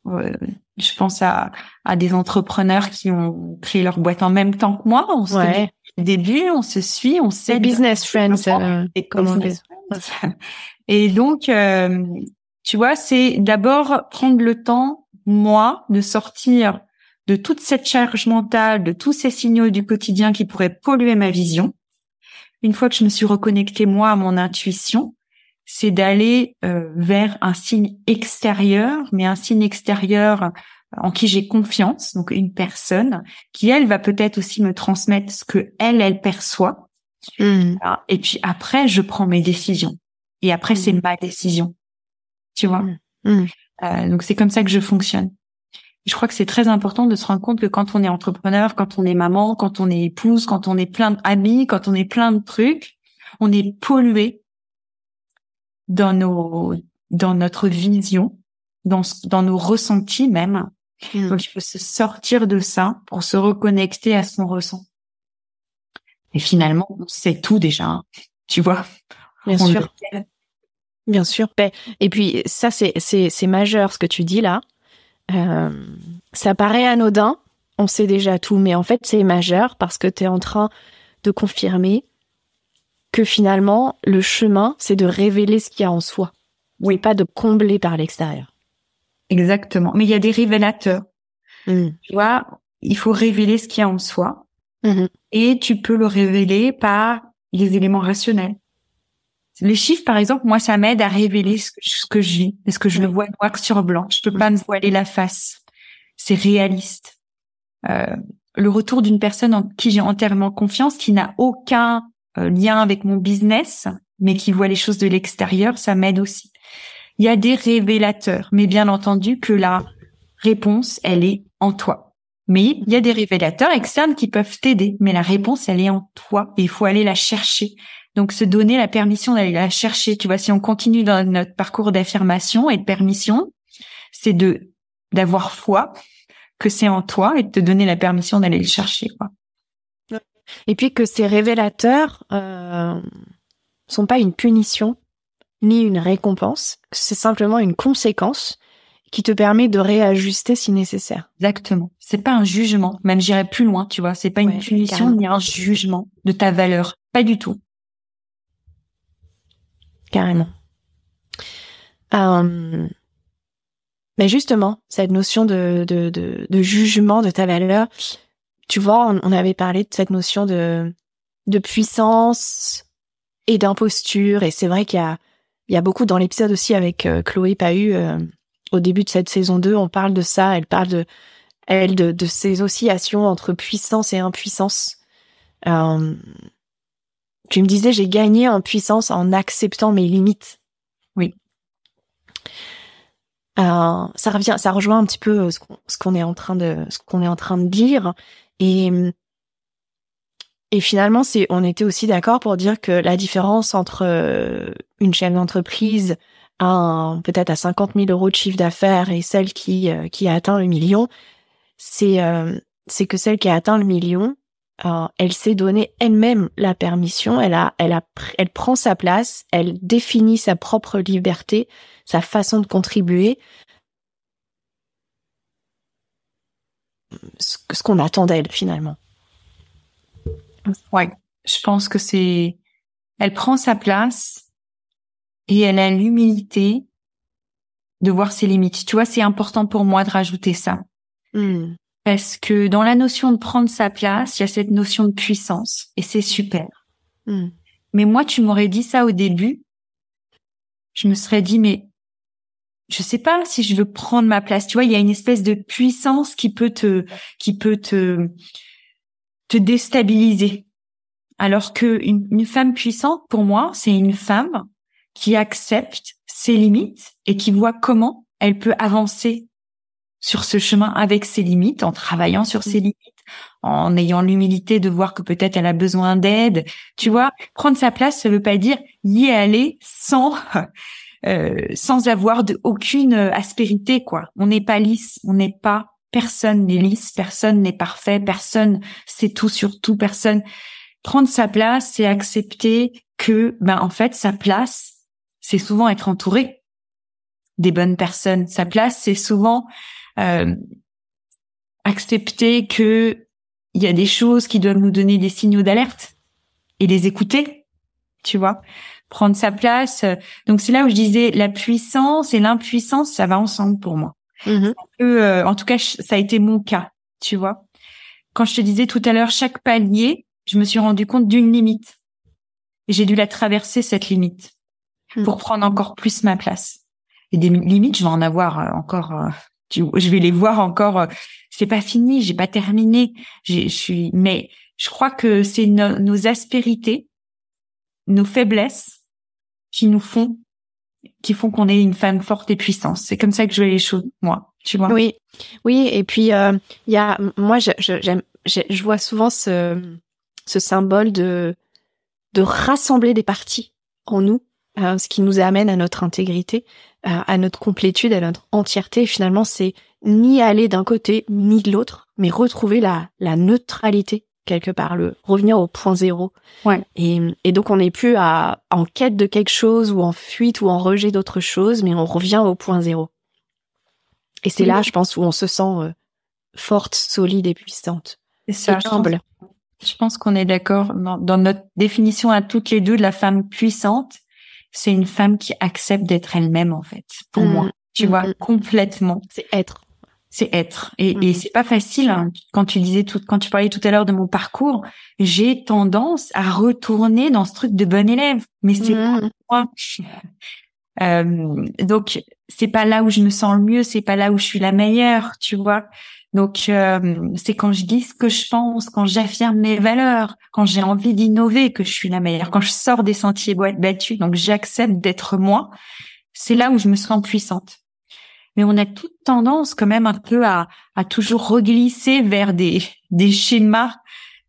je pense à, à des entrepreneurs qui ont créé leur boîte en même temps que moi. On se ouais. début, on se suit, on sait. business friends. et, business friends. et donc, tu vois, c'est d'abord prendre le temps, moi, de sortir de toute cette charge mentale, de tous ces signaux du quotidien qui pourraient polluer ma vision une fois que je me suis reconnectée moi à mon intuition, c'est d'aller euh, vers un signe extérieur, mais un signe extérieur en qui j'ai confiance, donc une personne qui elle va peut-être aussi me transmettre ce que elle elle perçoit. Mmh. Et puis après je prends mes décisions. Et après c'est mmh. ma décision. Tu vois? Mmh. Euh, donc c'est comme ça que je fonctionne. Je crois que c'est très important de se rendre compte que quand on est entrepreneur, quand on est maman, quand on est épouse, quand on est plein d'amis, quand on est plein de trucs, on est pollué dans nos, dans notre vision, dans, dans nos ressentis même. Mmh. Donc, il faut se sortir de ça pour se reconnecter à son ressent. Et finalement, on sait tout déjà, hein. tu vois. Bien sûr. Bien sûr. Et puis, ça, c'est, c'est, c'est majeur ce que tu dis là. Euh, ça paraît anodin, on sait déjà tout, mais en fait, c'est majeur parce que tu es en train de confirmer que finalement, le chemin, c'est de révéler ce qu'il y a en soi. Oui. Pas de combler par l'extérieur. Exactement. Mais il y a des révélateurs. Mmh. Tu vois, il faut révéler ce qu'il y a en soi. Mmh. Et tu peux le révéler par les éléments rationnels. Les chiffres, par exemple, moi, ça m'aide à révéler ce que, ce que je vis, parce que je le vois noir sur blanc? Je peux pas me voiler la face. C'est réaliste. Euh, le retour d'une personne en qui j'ai entièrement confiance, qui n'a aucun lien avec mon business, mais qui voit les choses de l'extérieur, ça m'aide aussi. Il y a des révélateurs, mais bien entendu que la réponse, elle est en toi. Mais il y a des révélateurs externes qui peuvent t'aider, mais la réponse, elle est en toi et il faut aller la chercher. Donc se donner la permission d'aller la chercher. Tu vois, si on continue dans notre parcours d'affirmation et de permission, c'est de d'avoir foi que c'est en toi et de te donner la permission d'aller le chercher. Quoi. Et puis que ces révélateurs euh, sont pas une punition ni une récompense, c'est simplement une conséquence qui te permet de réajuster si nécessaire. Exactement. C'est pas un jugement, même j'irai plus loin, tu vois, c'est pas une punition ni un jugement de ta valeur, pas du tout. Carrément. Euh, mais justement, cette notion de, de, de, de, jugement de ta valeur, tu vois, on, avait parlé de cette notion de, de puissance et d'imposture, et c'est vrai qu'il y a, il y a beaucoup dans l'épisode aussi avec euh, Chloé Pahu, euh, au début de cette saison 2, on parle de ça, elle parle de, elle, de, de ces oscillations entre puissance et impuissance. Euh, tu me disais, j'ai gagné en puissance en acceptant mes limites. Oui. Euh, ça revient, ça rejoint un petit peu ce qu'on est en train de, ce qu'on est en train de dire. Et, et finalement, c'est, on était aussi d'accord pour dire que la différence entre euh, une chaîne d'entreprise à peut-être à 50 000 euros de chiffre d'affaires et celle qui, qui a atteint le million, c'est, c'est que celle qui a atteint le million, elle s'est donné elle-même la permission, elle a, elle a, elle prend sa place, elle définit sa propre liberté, sa façon de contribuer, ce, qu'on attend d'elle finalement. Ouais, je pense que c'est, elle prend sa place et elle a l'humilité de voir ses limites. Tu vois, c'est important pour moi de rajouter ça. Hmm. Parce que dans la notion de prendre sa place, il y a cette notion de puissance et c'est super. Hmm. Mais moi, tu m'aurais dit ça au début, je me serais dit, mais je sais pas si je veux prendre ma place. Tu vois, il y a une espèce de puissance qui peut te, qui peut te, te déstabiliser. Alors que une femme puissante, pour moi, c'est une femme qui accepte ses limites et qui voit comment elle peut avancer sur ce chemin avec ses limites, en travaillant sur ses mm. limites, en ayant l'humilité de voir que peut-être elle a besoin d'aide. Tu vois, prendre sa place, ça veut pas dire y aller sans euh, sans avoir de aucune aspérité quoi. On n'est pas lisse, on n'est pas personne n'est lisse, personne n'est parfait, personne sait tout sur tout, personne prendre sa place, c'est accepter que ben en fait sa place, c'est souvent être entouré des bonnes personnes. Sa place, c'est souvent euh, accepter que il y a des choses qui doivent nous donner des signaux d'alerte et les écouter, tu vois, prendre sa place. Donc c'est là où je disais la puissance et l'impuissance, ça va ensemble pour moi. Mm-hmm. Euh, en tout cas, ça a été mon cas, tu vois. Quand je te disais tout à l'heure, chaque palier, je me suis rendu compte d'une limite et j'ai dû la traverser cette limite mm. pour prendre encore plus ma place. Et des limites, je vais en avoir euh, encore je vais les voir encore. Euh, c'est pas fini, j'ai pas terminé. Je suis, mais je crois que c'est nos aspérités, nos faiblesses qui nous font qui font qu'on est une femme forte et puissante. C'est comme ça que je vois les choses, moi. Tu vois? Oui, oui. Et puis il y a, moi, je, j'aime, je, je vois souvent ce ce symbole de de rassembler des parties en nous, ce qui nous amène à notre intégrité, à notre complétude, à notre entièreté. finalement, c'est ni aller d'un côté ni de l'autre, mais retrouver la, la neutralité quelque part, le revenir au point zéro. Ouais. Et, et donc on n'est plus à, en quête de quelque chose ou en fuite ou en rejet d'autre chose, mais on revient au point zéro. Et c'est là, je pense, où on se sent euh, forte, solide et puissante. C'est ça, humble. Je pense, qu'on est d'accord dans, notre définition à toutes les deux de la femme puissante. C'est une femme qui accepte d'être elle-même, en fait, pour mmh. moi. Tu vois, mmh. complètement. C'est être c'est être. Et, et c'est pas facile. Hein. Quand tu disais tout, quand tu parlais tout à l'heure de mon parcours, j'ai tendance à retourner dans ce truc de bon élève. Mais c'est pas mmh. moi. Euh, donc c'est pas là où je me sens le mieux, c'est pas là où je suis la meilleure, tu vois. Donc euh, c'est quand je dis ce que je pense, quand j'affirme mes valeurs, quand j'ai envie d'innover que je suis la meilleure, quand je sors des sentiers battus, donc j'accepte d'être moi. C'est là où je me sens puissante mais on a toute tendance quand même un peu à, à toujours reglisser vers des, des schémas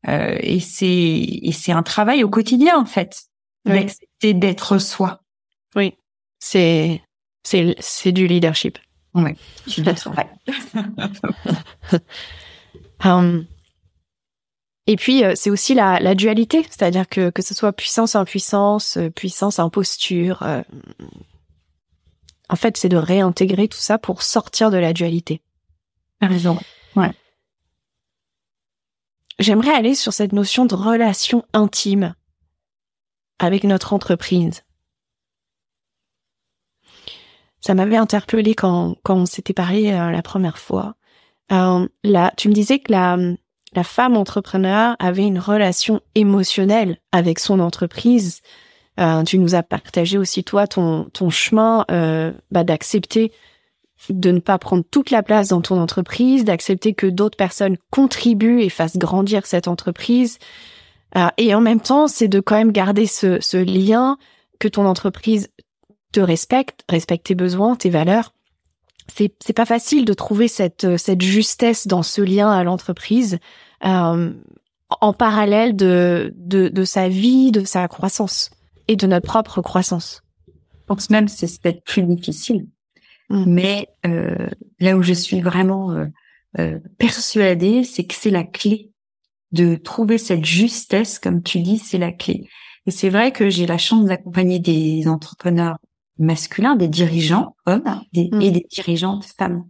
euh, et c'est et c'est un travail au quotidien en fait d'accepter d'être soi. Oui, c'est c'est c'est du leadership. Oui, je um, et puis euh, c'est aussi la, la dualité, c'est-à-dire que que ce soit puissance impuissance, euh, puissance imposture, euh, en fait, c'est de réintégrer tout ça pour sortir de la dualité. raison. Ouais. J'aimerais aller sur cette notion de relation intime avec notre entreprise. Ça m'avait interpellé quand, quand on s'était parlé euh, la première fois. Euh, là, tu me disais que la, la femme entrepreneur avait une relation émotionnelle avec son entreprise euh, tu nous as partagé aussi toi ton chemin euh, bah, d'accepter de ne pas prendre toute la place dans ton entreprise, d'accepter que d'autres personnes contribuent et fassent grandir cette entreprise. Euh, et en même temps, c'est de quand même garder ce, lien que ton entreprise te respecte, respecte tes besoins, tes valeurs. C'est c'est pas facile de trouver cette justesse dans ce lien à l'entreprise en parallèle de sa vie, de sa croissance et de notre propre croissance. Je pense même que c'est peut-être plus difficile. Mm. Mais euh, là où je suis vraiment euh, euh, persuadée, c'est que c'est la clé de trouver cette justesse, comme tu dis, c'est la clé. Et c'est vrai que j'ai la chance d'accompagner des entrepreneurs masculins, des dirigeants hommes mm. et des dirigeantes femmes.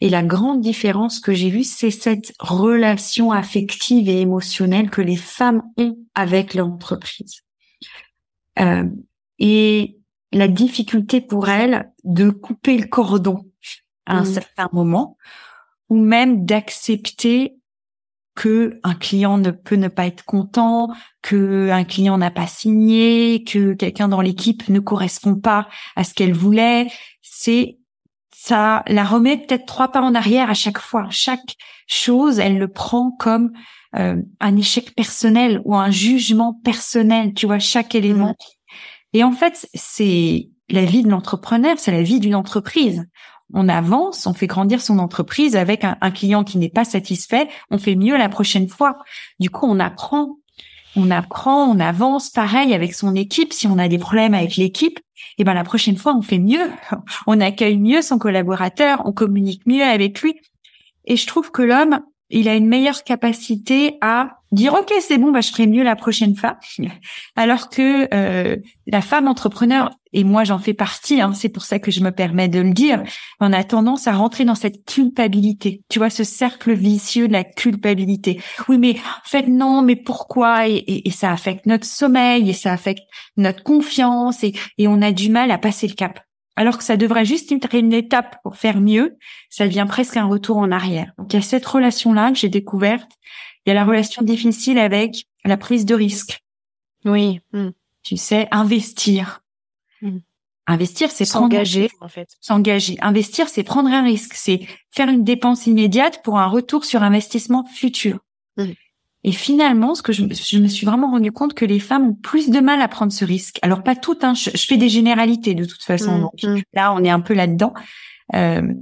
Et la grande différence que j'ai vue, c'est cette relation affective et émotionnelle que les femmes ont avec leur entreprise. Euh, et la difficulté pour elle de couper le cordon à un mmh. certain moment, ou même d'accepter que un client ne peut ne pas être content, que un client n'a pas signé, que quelqu'un dans l'équipe ne correspond pas à ce qu'elle voulait, c'est ça la remet peut-être trois pas en arrière à chaque fois. Chaque chose, elle le prend comme euh, un échec personnel ou un jugement personnel, tu vois, chaque élément. Mm. Et en fait, c'est la vie de l'entrepreneur, c'est la vie d'une entreprise. On avance, on fait grandir son entreprise avec un, client qui n'est pas satisfait, on fait mieux la prochaine fois. Du coup, on apprend, on apprend, on avance pareil avec son équipe. Si on a des problèmes avec l'équipe, et eh ben la prochaine fois, on fait mieux. On accueille mieux son collaborateur, on communique mieux avec lui. Et je trouve que l'homme, il a une meilleure capacité à dire ok c'est bon bah je ferai mieux la prochaine fois. Alors que euh, la femme entrepreneur et moi j'en fais partie hein, c'est pour ça que je me permets de le dire on a tendance à rentrer dans cette culpabilité. Tu vois ce cercle vicieux de la culpabilité. Oui mais en fait non mais pourquoi? Et, ça affecte notre sommeil et ça affecte notre confiance et on a du mal à passer le cap alors que ça devrait juste être une étape pour faire mieux, ça devient presque un retour en arrière. Donc il y a cette relation-là que j'ai découverte. Il y a la relation difficile avec la prise de risque. Oui. Hmm. Tu sais, investir. Hmm. Investir, c'est s'engager en fait. S'engager. Investir, c'est prendre un risque, c'est faire une dépense immédiate pour un retour sur investissement futur. Hmm. Et finalement, ce que je, je, me suis vraiment rendu compte que les femmes ont plus de mal à prendre ce risque. Alors pas toutes, hein, je, fais des généralités de toute façon. Donc, mmh. là, on est un peu là-dedans. Euh,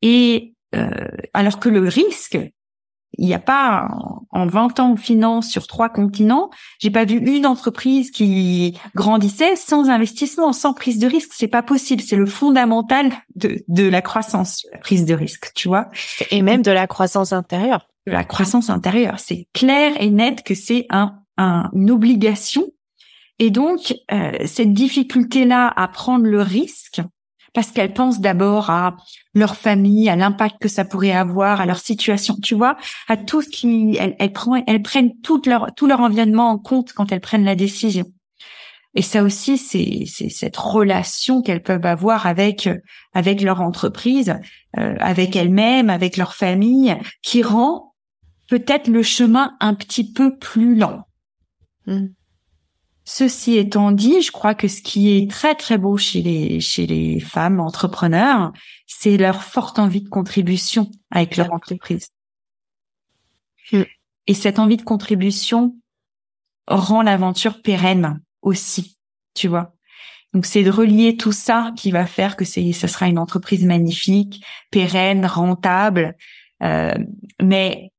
et euh, alors que le risque, il n'y a pas en 20 ans en finance sur trois continents, j'ai pas vu une entreprise qui grandissait sans investissement, sans prise de risque. C'est pas possible. C'est le fondamental de, de la croissance, la prise de risque, tu vois. Et même de la croissance intérieure. De la croissance intérieure. C'est clair et net que c'est un, un, une obligation. Et donc, euh, cette difficulté-là à prendre le risque, parce qu'elles pensent d'abord à leur famille, à l'impact que ça pourrait avoir, à leur situation, tu vois, à tout ce qui, elles, elles, prennent, elles prennent tout leur, tout leur environnement en compte quand elles prennent la décision. Et ça aussi, c'est, c'est cette relation qu'elles peuvent avoir avec, avec leur entreprise, euh, avec elles-mêmes, avec leur famille, qui rend peut-être le chemin un petit peu plus lent. Mmh. Ceci étant dit, je crois que ce qui est très très beau chez les chez les femmes entrepreneurs, c'est leur forte envie de contribution avec leur entreprise. Et cette envie de contribution rend l'aventure pérenne aussi, tu vois. Donc c'est de relier tout ça qui va faire que c'est ça sera une entreprise magnifique, pérenne, rentable, euh, mais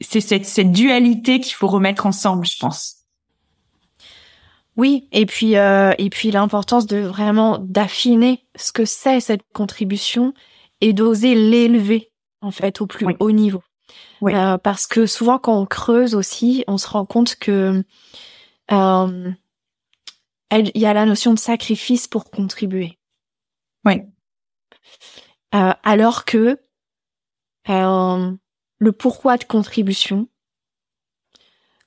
c'est cette, cette dualité qu'il faut remettre ensemble, je pense. Oui, et puis euh, et puis l'importance de vraiment d'affiner ce que c'est cette contribution et d'oser l'élever en fait au plus Oui. haut niveau. Oui. Euh, parce que souvent quand on creuse aussi, on se rend compte que euh, il y a la notion de sacrifice pour contribuer. Oui. Euh, alors que euh, le pourquoi de contribution,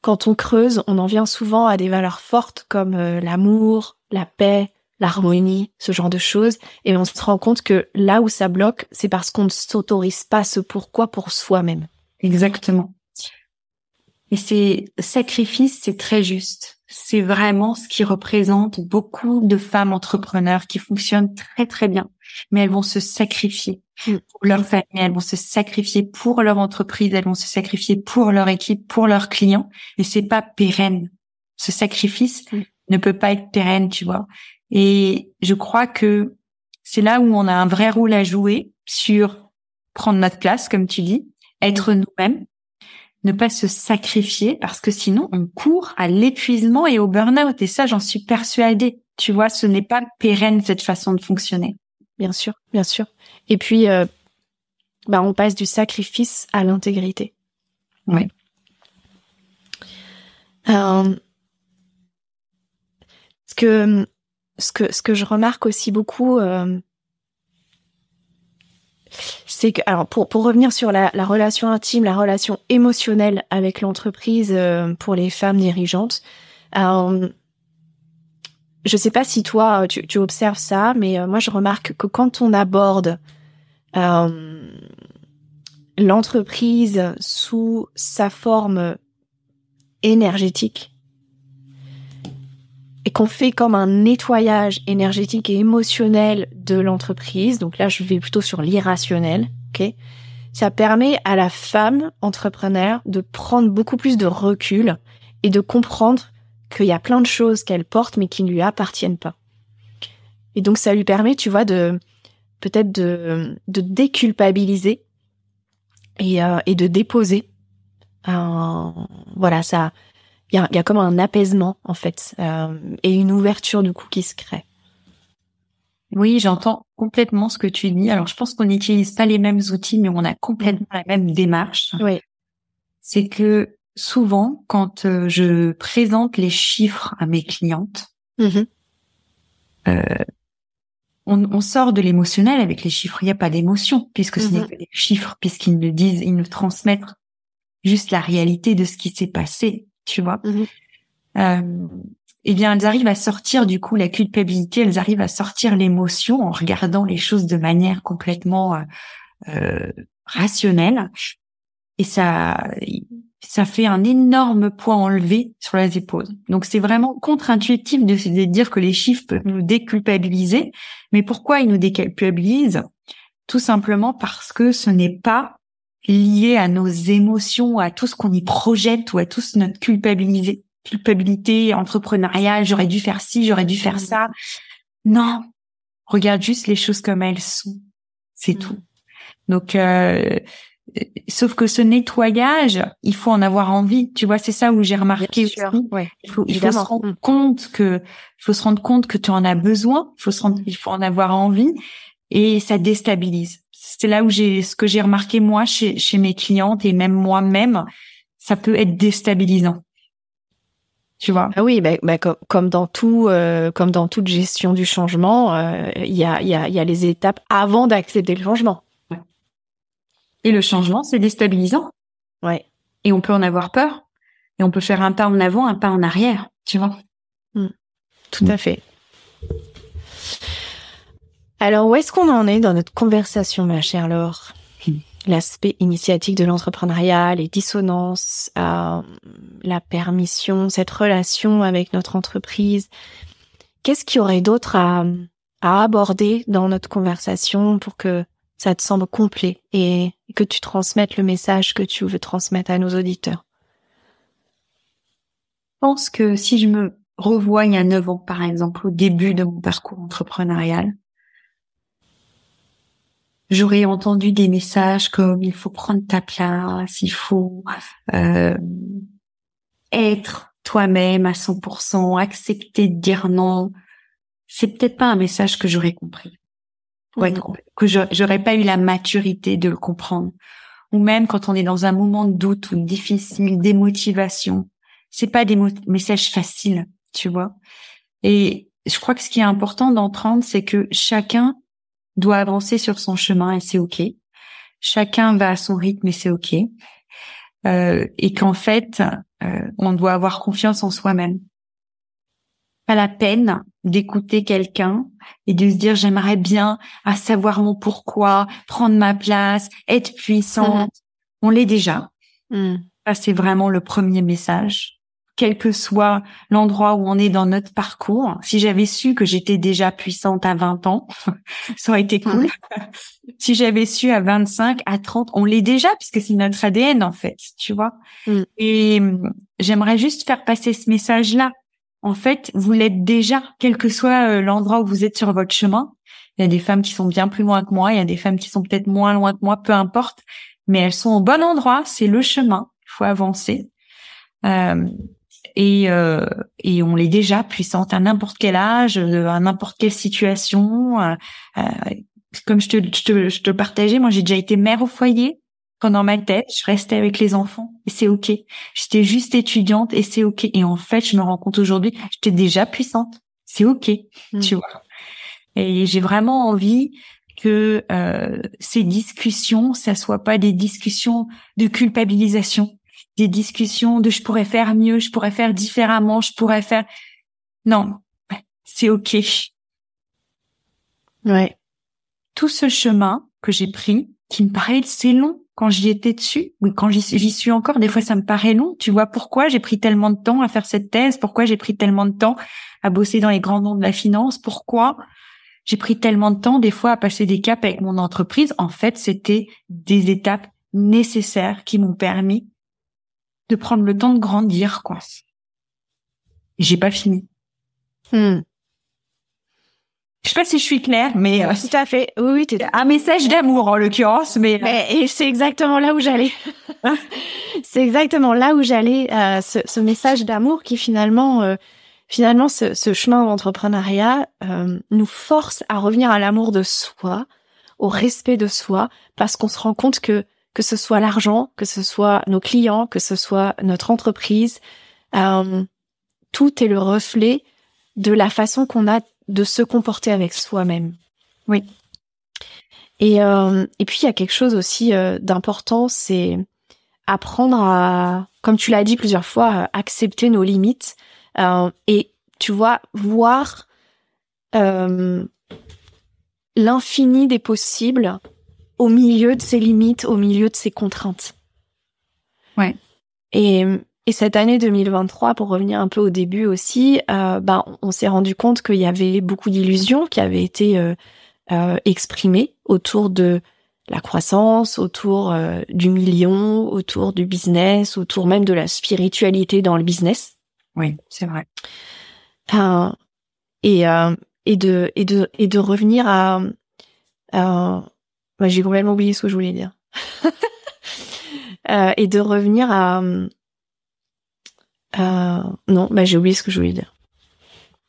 quand on creuse, on en vient souvent à des valeurs fortes comme euh, l'amour, la paix, l'harmonie, ce genre de choses. Et on se rend compte que là où ça bloque, c'est parce qu'on ne s'autorise pas ce pourquoi pour soi-même. Exactement. Et c'est sacrifice, c'est très juste. C'est vraiment ce qui représente beaucoup de femmes entrepreneurs qui fonctionnent très très bien, mais elles vont se sacrifier Mm. pour leur famille, elles vont se sacrifier pour leur entreprise, elles vont se sacrifier pour leur équipe, pour leurs clients, et c'est pas pérenne. Ce sacrifice Mm. ne peut pas être pérenne, tu vois. Et je crois que c'est là où on a un vrai rôle à jouer sur prendre notre place, comme tu dis, être nous-mêmes, ne pas se sacrifier parce que sinon on court à l'épuisement et au burn-out. Et ça, j'en suis persuadée. Tu vois, ce n'est pas pérenne cette façon de fonctionner. Bien sûr, bien sûr. Et puis, euh, bah, on passe du sacrifice à l'intégrité. Oui. Euh, ce que ce que ce que je remarque aussi beaucoup, euh, c'est que alors pour pour revenir sur la, la relation intime, la relation émotionnelle avec l'entreprise pour les femmes dirigeantes. Je sais pas si toi tu, tu observes ça, mais euh, moi je remarque que quand on aborde euh, l'entreprise sous sa forme énergétique et qu'on fait comme un nettoyage énergétique et émotionnel de l'entreprise, donc là je vais plutôt sur l'irrationnel, Ça permet à la femme entrepreneur de prendre beaucoup plus de recul et de comprendre qu'il y a plein de choses qu'elle porte mais qui ne lui appartiennent pas. Et donc ça lui permet, tu vois, de peut-être de, de déculpabiliser et, euh, et de déposer. Euh, voilà, ça, il y a, y a comme un apaisement en fait euh, et une ouverture du coup qui se crée. Oui, j'entends complètement ce que tu dis. Alors, je pense qu'on n'utilise pas les mêmes outils, mais on a complètement la même démarche. Oui. C'est que souvent, quand euh, je présente les chiffres à mes clientes, Mhm. euh, on, on sort de l'émotionnel avec les chiffres. Il n'y a pas d'émotion puisque ce n'est que des chiffres, puisqu'ils ne disent, ils nous transmettent juste la réalité de ce qui s'est passé, tu vois. Mhm. Euh, eh bien, elles arrivent à sortir du coup la culpabilité, elles arrivent à sortir l'émotion en regardant les choses de manière complètement euh, euh, rationnelle, et ça, ça fait un énorme poids enlevé sur les épaules. Donc, c'est vraiment contre-intuitif de se dire que les chiffres peuvent nous déculpabiliser, mais pourquoi ils nous déculpabilisent? Tout simplement parce que ce n'est pas lié à nos émotions, à tout ce qu'on y projette ou à tout ce notre culpabilité, culpabilité entrepreneuriale. J'aurais dû faire ci, j'aurais dû faire ça. Non, regarde juste les choses comme elles sont. C'est mmh. tout. Donc, euh, sauf que ce nettoyage, il faut en avoir envie. Tu vois, c'est ça où j'ai remarqué. Ouais, il faut, il faut se rendre compte que, il faut se rendre compte que tu en as besoin. Il faut se rendre, il faut en avoir envie et ça déstabilise. C'est là où j'ai, ce que j'ai remarqué moi chez, chez mes clientes et même moi-même, ça peut être déstabilisant. Tu vois? Ah oui, bah, bah, comme, dans tout, euh, comme dans toute gestion du changement, euh, il y, a, y, a, y a les étapes avant d'accepter le changement. Et le changement, c'est déstabilisant. Ouais. Et on peut en avoir peur. Et on peut faire un pas en avant, un pas en arrière, tu vois. Hmm. Tout à fait. Alors, où est-ce qu'on en est dans notre conversation, ma chère Laure? L'aspect initiatique de l'entrepreneuriat, les dissonances, euh, la permission, cette relation avec notre entreprise. Qu'est-ce qu'il y aurait d'autre à, à aborder dans notre conversation pour que ça te semble complet et que tu transmettes le message que tu veux transmettre à nos auditeurs Je pense que si je me revois il y a neuf ans, par exemple, au début de mon parcours entrepreneurial, j'aurais entendu des messages comme il faut prendre ta place, il faut euh, être toi-même à 100%, accepter de dire non. C'est peut-être pas un message que j'aurais compris. Ouais, mmh. que j'aurais pas eu la maturité de le comprendre. Ou même quand on est dans un moment de doute ou difficile, démotivation, c'est pas des messages faciles, tu vois. Et je crois que ce qui est important d'entendre, c'est que chacun doit avancer sur son chemin et c'est ok. Chacun va à son rythme et c'est ok. Euh, et qu'en fait, euh, on doit avoir confiance en soi-même. Pas la peine d'écouter quelqu'un et de se dire j'aimerais bien à savoir mon pourquoi, prendre ma place, être puissante. Mm-hmm. On l'est déjà. Mm. Ça c'est vraiment le premier message quel que soit l'endroit où on est dans notre parcours. Si j'avais su que j'étais déjà puissante à 20 ans, ça aurait été cool. si j'avais su à 25, à 30, on l'est déjà puisque c'est notre ADN en fait, tu vois. Mm. Et hum, j'aimerais juste faire passer ce message-là. En fait, vous l'êtes déjà, quel que soit euh, l'endroit où vous êtes sur votre chemin. Il y a des femmes qui sont bien plus loin que moi, il y a des femmes qui sont peut-être moins loin que moi, peu importe. Mais elles sont au bon endroit, c'est le chemin. Il faut avancer. Euh, et, euh, et on l'est déjà puissante à n'importe quel âge, à n'importe quelle situation. Euh, euh, comme je te, je te, je te partageais, moi j'ai déjà été mère au foyer. Pendant ma tête, je restais avec les enfants et c'est ok. J'étais juste étudiante et c'est ok. Et en fait, je me rends compte aujourd'hui, j'étais déjà puissante. C'est ok, mmh. tu vois. Et j'ai vraiment envie que euh, ces discussions, ça soit pas des discussions de culpabilisation, des discussions de je pourrais faire mieux, je pourrais faire différemment, je pourrais faire. Non, c'est ok. Ouais. Tout ce chemin que j'ai pris, qui me paraît c'est long quand j'y étais dessus, ou quand j'y suis encore, des fois ça me paraît long. Tu vois pourquoi j'ai pris tellement de temps à faire cette thèse, pourquoi j'ai pris tellement de temps à bosser dans les grands noms de la finance, pourquoi j'ai pris tellement de temps des fois à passer des caps avec mon entreprise? En fait, c'était des étapes nécessaires qui m'ont permis de prendre le temps de grandir, quoi. j'ai pas fini. Hmm. Je sais pas si je suis claire, mais euh, tout à fait. Oui, oui, un message d'amour en l'occurrence, mais, euh, mais et c'est exactement là où j'allais. c'est exactement là où j'allais. Euh, ce, ce, message d'amour qui finalement, euh, finalement, ce, ce chemin d'entrepreneuriat nous force à revenir à l'amour de soi, au respect de soi, parce qu'on se rend compte que que ce soit l'argent, que ce soit nos clients, que ce soit notre entreprise, euh, tout est le reflet de la façon qu'on a de se comporter avec soi-même. Oui. Et, euh, et puis il y a quelque chose aussi euh, d'important, c'est apprendre à, comme tu l'as dit plusieurs fois, accepter nos limites et tu vois voir l'infini des possibles au milieu de ses limites, au milieu de ses contraintes. Ouais. Et, et cette année 2023, pour revenir un peu au début aussi, euh, ben, on s'est rendu compte qu'il y avait beaucoup d'illusions qui avaient été euh, euh, exprimées autour de la croissance, autour euh, du million, autour du business, autour même de la spiritualité dans le business. Oui, c'est vrai. et euh, et de et de et de revenir à, j'ai complètement oublié ce que je voulais dire. euh, et de revenir à non, bah j'ai oublié ce que je voulais dire.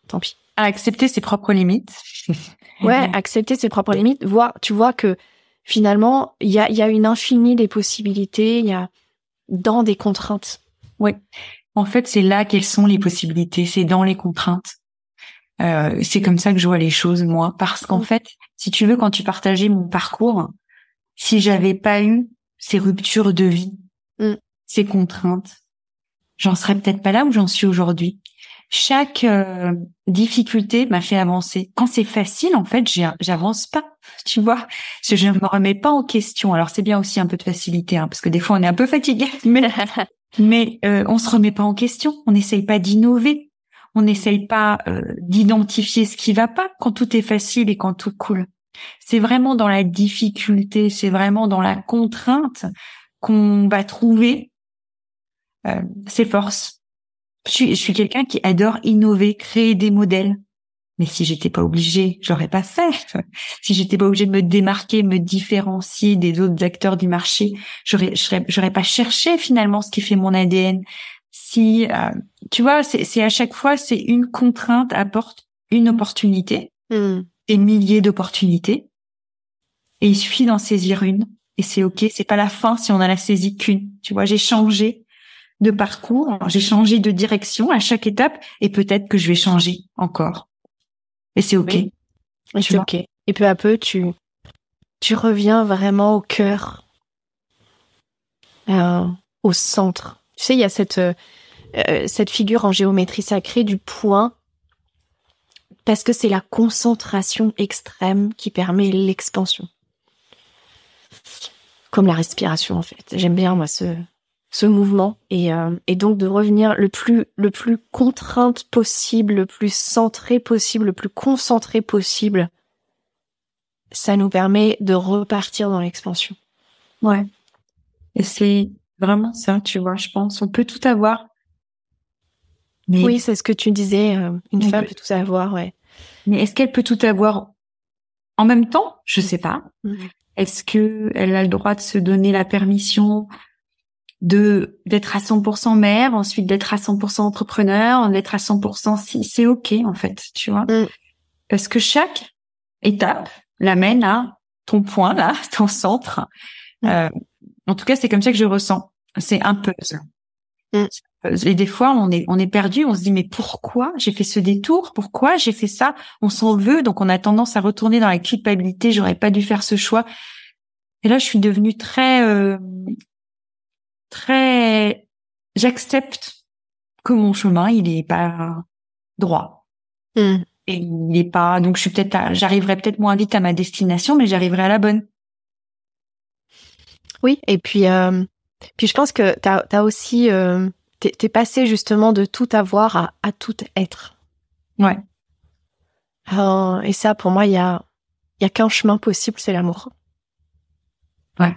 Tant pis. À accepter ses propres limites. ouais, accepter ses propres limites, voir, tu vois que finalement, il y a, y a une infinie des possibilités, il y a dans des contraintes. Oui. En fait, c'est là quelles sont les possibilités, c'est dans les contraintes. Euh, c'est comme ça que je vois les choses, moi. Parce qu'en mm. fait, si tu veux, quand tu partageais mon parcours, si j'avais pas eu ces ruptures de vie, mm. ces contraintes, j'en serais peut-être pas là où j'en suis aujourd'hui chaque euh, difficulté m'a fait avancer. Quand c'est facile, en fait, j'avance pas. Tu vois, je ne me remets pas en question. Alors c'est bien aussi un peu de facilité, hein, parce que des fois on est un peu fatigué, mais mais euh, on se remet pas en question. On n'essaye pas d'innover. On n'essaye pas euh, d'identifier ce qui va pas quand tout est facile et quand tout coule. C'est vraiment dans la difficulté, c'est vraiment dans la contrainte qu'on va trouver euh, ses forces je suis, quelqu'un qui adore innover, créer des modèles. Mais si j'étais pas obligée, j'aurais pas fait. Si j'étais pas obligée de me démarquer, me différencier des autres acteurs du marché, j'aurais, j'aurais pas cherché finalement ce qui fait mon ADN. Si, euh, tu vois, c'est à chaque fois, c'est une contrainte apporte une opportunité, mmh. des milliers d'opportunités, et il suffit d'en saisir une. Et c'est ok, c'est pas la fin si on a la saisie qu'une. Tu vois, j'ai changé de parcours, j'ai changé de direction à chaque étape et peut-être que je vais changer encore. Et c'est ok. c'est ok. Et peu à peu, tu tu reviens vraiment au cœur, euh, au centre. Tu sais, il y a cette euh, cette figure en géométrie sacrée du point parce que c'est la concentration extrême qui permet l'expansion. Comme la respiration en fait. J'aime bien moi ce ce mouvement et, euh, et donc de revenir le plus le plus contrainte possible, le plus centré possible, le plus concentré possible. Ça nous permet de repartir dans l'expansion. Ouais. Et c'est vraiment ça, tu vois, je pense. On peut tout avoir. Mais... Oui, c'est ce que tu disais. Euh, une femme peut... tout avoir, ouais. Mais est-ce qu'elle peut tout avoir en même temps? Je sais pas. Est-ce que elle a le droit de se donner la permission? De d'être à 100% mère, ensuite d'être à 100% entrepreneur, d'être à 100% si c'est ok en fait, tu vois. Mm. Parce que chaque étape l'amène à ton point là, ton centre. Mm. Euh, en tout cas, c'est comme ça que je ressens. C'est un puzzle. Mm. Et des fois, on est on est perdu. On se dit mais pourquoi j'ai fait ce détour? Pourquoi j'ai fait ça? On s'en veut, donc on a tendance à retourner dans la culpabilité. J'aurais pas dû faire ce choix. Et là, je suis devenue très euh, très, j'accepte que mon chemin, il est pas droit. Hmm. Et il est pas, donc je suis peut-être, j'arriverai peut-être moins vite à ma destination, mais j'arriverai à la bonne. Oui, et puis, euh, puis je pense que t'as as aussi, euh, t'es passé justement de tout avoir à, à tout être. Ouais. Euh, et ça, pour moi, il y a, il y a qu'un chemin possible, c'est l'amour. Ouais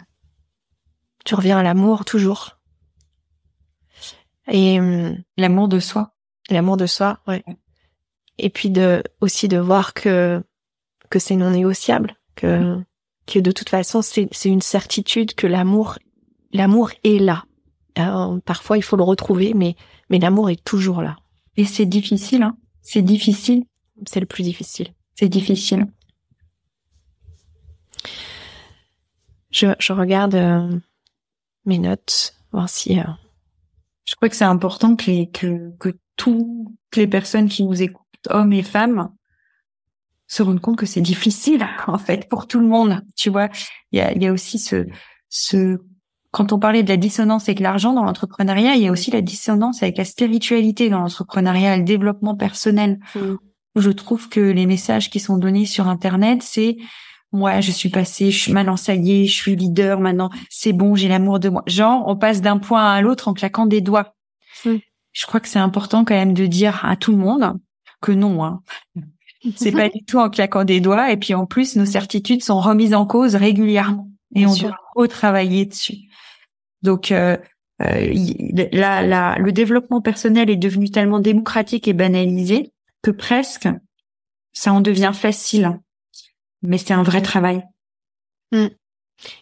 tu reviens à l'amour toujours. Et hum, l'amour de soi. L'amour de soi, ouais. Et puis de aussi de voir que que c'est non négociable, que que de toute façon c'est c'est une certitude que l'amour l'amour est là. parfois il faut le retrouver, mais mais l'amour est toujours là. Et c'est difficile, hein. C'est difficile. C'est le plus difficile. C'est difficile. Je, je regarde euh, mes notes, voir si. Euh, Je crois que c'est important que, les, que, que toutes les personnes qui nous écoutent, hommes et femmes, se rendent compte que c'est difficile en fait pour tout le monde. Tu vois, il y a, y a aussi ce, ce quand on parlait de la dissonance avec l'argent dans l'entrepreneuriat, il y a aussi la dissonance avec la spiritualité dans l'entrepreneuriat, le développement personnel. Mm. Je trouve que les messages qui sont donnés sur Internet, c'est moi, je suis passée, je suis maintenant ça y est, je suis leader maintenant, c'est bon, j'ai l'amour de moi. Genre, on passe d'un point à l'autre en claquant des doigts. Je crois que c'est important quand même de dire à tout le monde que non, hein. c'est pas du tout en claquant des doigts. Et puis en plus, nos certitudes sont remises en cause régulièrement. et on doit retravailler dessus. Donc euh, euh, la, la, le développement personnel est devenu tellement démocratique et banalisé que presque ça en devient facile. Mais c'est un vrai travail. Mm.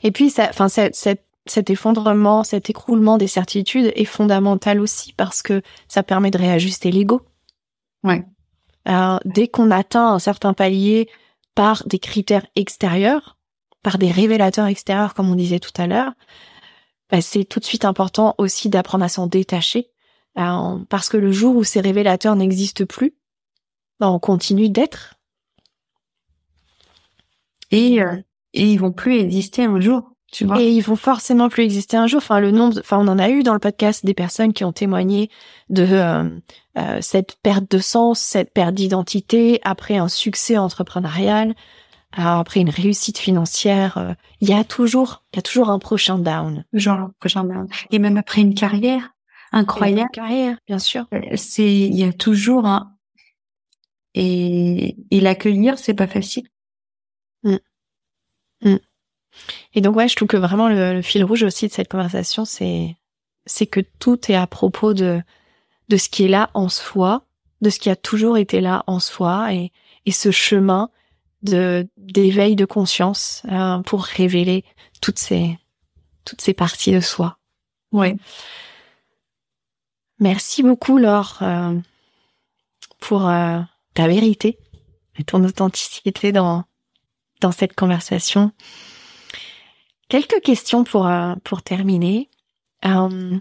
Et puis, ça, enfin, cet effondrement, cet écroulement des certitudes est fondamental aussi parce que ça permet de réajuster l'ego. Ouais. dès qu'on atteint un certain palier par des critères extérieurs, par des révélateurs extérieurs, comme on disait tout à l'heure, bah, c'est tout de suite important aussi d'apprendre à s'en détacher, parce que le jour où ces révélateurs n'existent plus, bah, on continue d'être. Et, euh, et ils vont plus exister un jour. Tu vois. Et ils vont forcément plus exister un jour. Enfin, le nombre, enfin, on en a eu dans le podcast des personnes qui ont témoigné de euh, euh, cette perte de sens, cette perte d'identité après un succès entrepreneurial, après une réussite financière. Euh, il y a toujours, il y a toujours un prochain down. Genre un prochain down. Et même après une carrière incroyable. Une carrière, bien sûr. C'est, il y a toujours un. Et, et l'accueillir, c'est pas facile. Mm. Et donc ouais, je trouve que vraiment le, fil rouge aussi de cette conversation, c'est c'est que tout est à propos de de ce qui est là en soi, de ce qui a toujours été là en soi, et et ce chemin de d'éveil de conscience euh, pour révéler toutes ces toutes ces parties de soi. Oui. Merci beaucoup Laure euh, pour euh, ta vérité et ton authenticité dans dans cette conversation. Quelques questions pour, euh, pour terminer. Euh,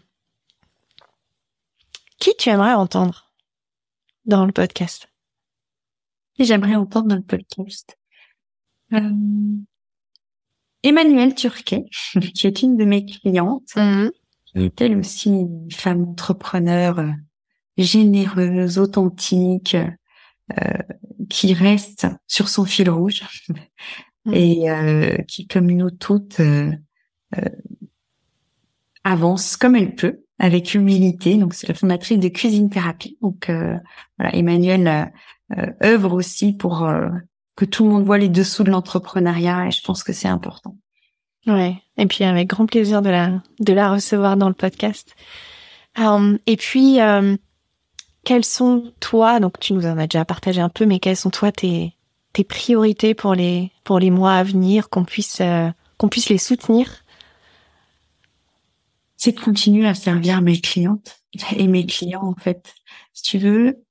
qui tu aimerais entendre dans le podcast? J'aimerais entendre dans le podcast? Euh, Emmanuelle Turquet, qui est une de mes clientes, mm est elle aussi une femme entrepreneur généreuse, authentique, qui reste sur son fil rouge mm. et euh, qui, comme nous toutes, euh, euh, avance comme elle peut, avec humilité. Donc, c'est la fondatrice de Cuisine Thérapie. Donc, voilà, Emmanuel œuvre aussi pour que tout le monde voit les dessous de l'entrepreneuriat, et je pense que c'est important. Ouais. Et puis avec grand plaisir de la de la recevoir dans le podcast. et puis quelles sont toi, donc tu nous en as déjà partagé un peu, mais quelles sont toi tes, tes priorités pour les, pour les mois à venir, qu'on puisse, euh, qu'on puisse les soutenir? C'est de continuer à servir mes clientes et mes clients, en fait. Si tu veux,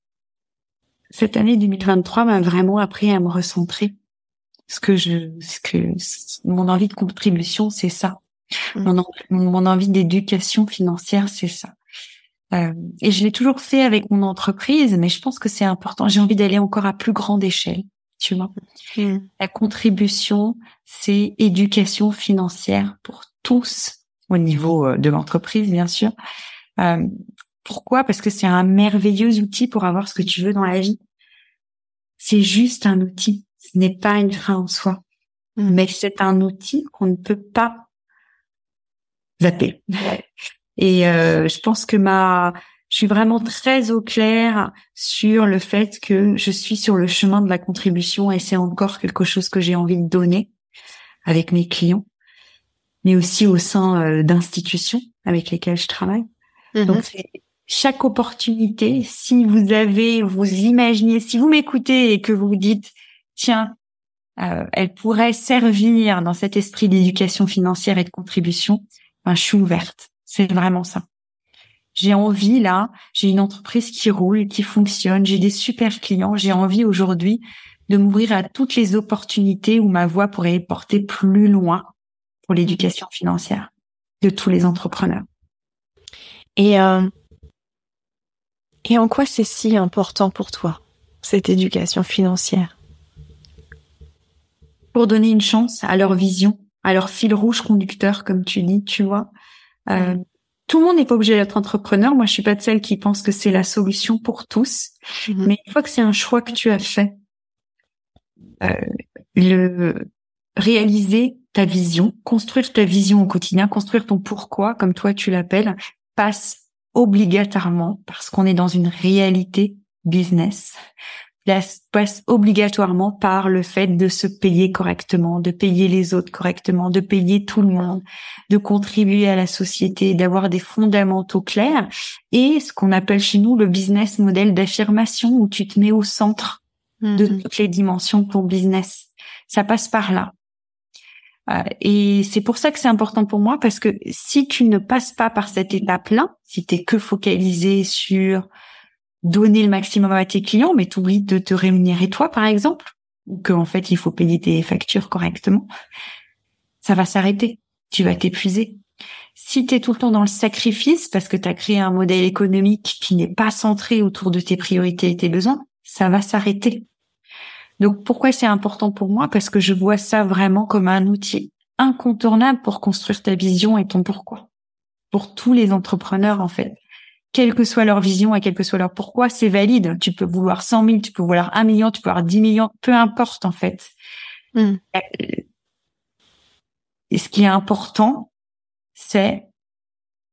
cette année 2023 m'a vraiment appris à me recentrer. Ce que je, ce que, mon envie de contribution, c'est ça. Mmh. Mon, mon envie d'éducation financière, c'est ça. Euh, et je l'ai toujours fait avec mon entreprise, mais je pense que c'est important. J'ai envie d'aller encore à plus grande échelle, tu vois. Hmm. La contribution, c'est éducation financière pour tous au niveau euh, de l'entreprise, bien sûr. Euh, pourquoi? Parce que c'est un merveilleux outil pour avoir ce que tu veux dans la vie. C'est juste un outil. Ce n'est pas une fin en soi, hmm. mais c'est un outil qu'on ne peut pas zapper. Et euh, je pense que ma, je suis vraiment très au clair sur le fait que je suis sur le chemin de la contribution et c'est encore quelque chose que j'ai envie de donner avec mes clients, mais aussi au sein euh, d'institutions avec lesquelles je travaille. Mm-hmm. Donc c'est chaque opportunité, si vous avez, vous imaginez, si vous m'écoutez et que vous vous dites, tiens, euh, elle pourrait servir dans cet esprit d'éducation financière et de contribution, ben, je suis ouverte. C'est vraiment ça. J'ai envie là, j'ai une entreprise qui roule, qui fonctionne, j'ai des super clients, j'ai envie aujourd'hui de m'ouvrir à toutes les opportunités où ma voix pourrait porter plus loin pour l'éducation financière de tous les entrepreneurs. Et euh, et en quoi c'est si important pour toi cette éducation financière? Pour donner une chance à leur vision, à leur fil rouge conducteur, comme tu dis, tu vois, euh, tout le monde n'est pas obligé d'être entrepreneur. Moi, je suis pas de celle qui pense que c'est la solution pour tous. Mhm. Mais une fois que c'est un choix que tu as fait, euh, le réaliser ta vision, construire ta vision au quotidien, construire ton pourquoi, comme toi tu l'appelles, passe obligatoirement parce qu'on est dans une réalité business passe obligatoirement par le fait de se payer correctement, de payer les autres correctement, de payer tout le monde, de contribuer à la société, d'avoir des fondamentaux clairs et ce qu'on appelle chez nous le business model d'affirmation où tu te mets au centre de mhm. toutes les dimensions de ton business. Ça passe par là. Euh, et c'est pour ça que c'est important pour moi parce que si tu ne passes pas par cette étape-là, si tu es que focalisé sur donner le maximum à tes clients, mais tu oublies de te rémunérer toi, par exemple, ou qu'en fait, il faut payer tes factures correctement, ça va s'arrêter. Tu vas t'épuiser. Si tu es tout le temps dans le sacrifice parce que tu as créé un modèle économique qui n'est pas centré autour de tes priorités et tes besoins, ça va s'arrêter. Donc pourquoi c'est important pour moi? Parce que je vois ça vraiment comme un outil incontournable pour construire ta vision et ton pourquoi. Pour tous les entrepreneurs en fait quelle que soit leur vision et quel que soit leur pourquoi, c'est valide. Tu peux vouloir 100 000, tu peux vouloir 1 million, tu peux vouloir 10 millions, peu importe en fait. Hmm. Et ce qui est important, c'est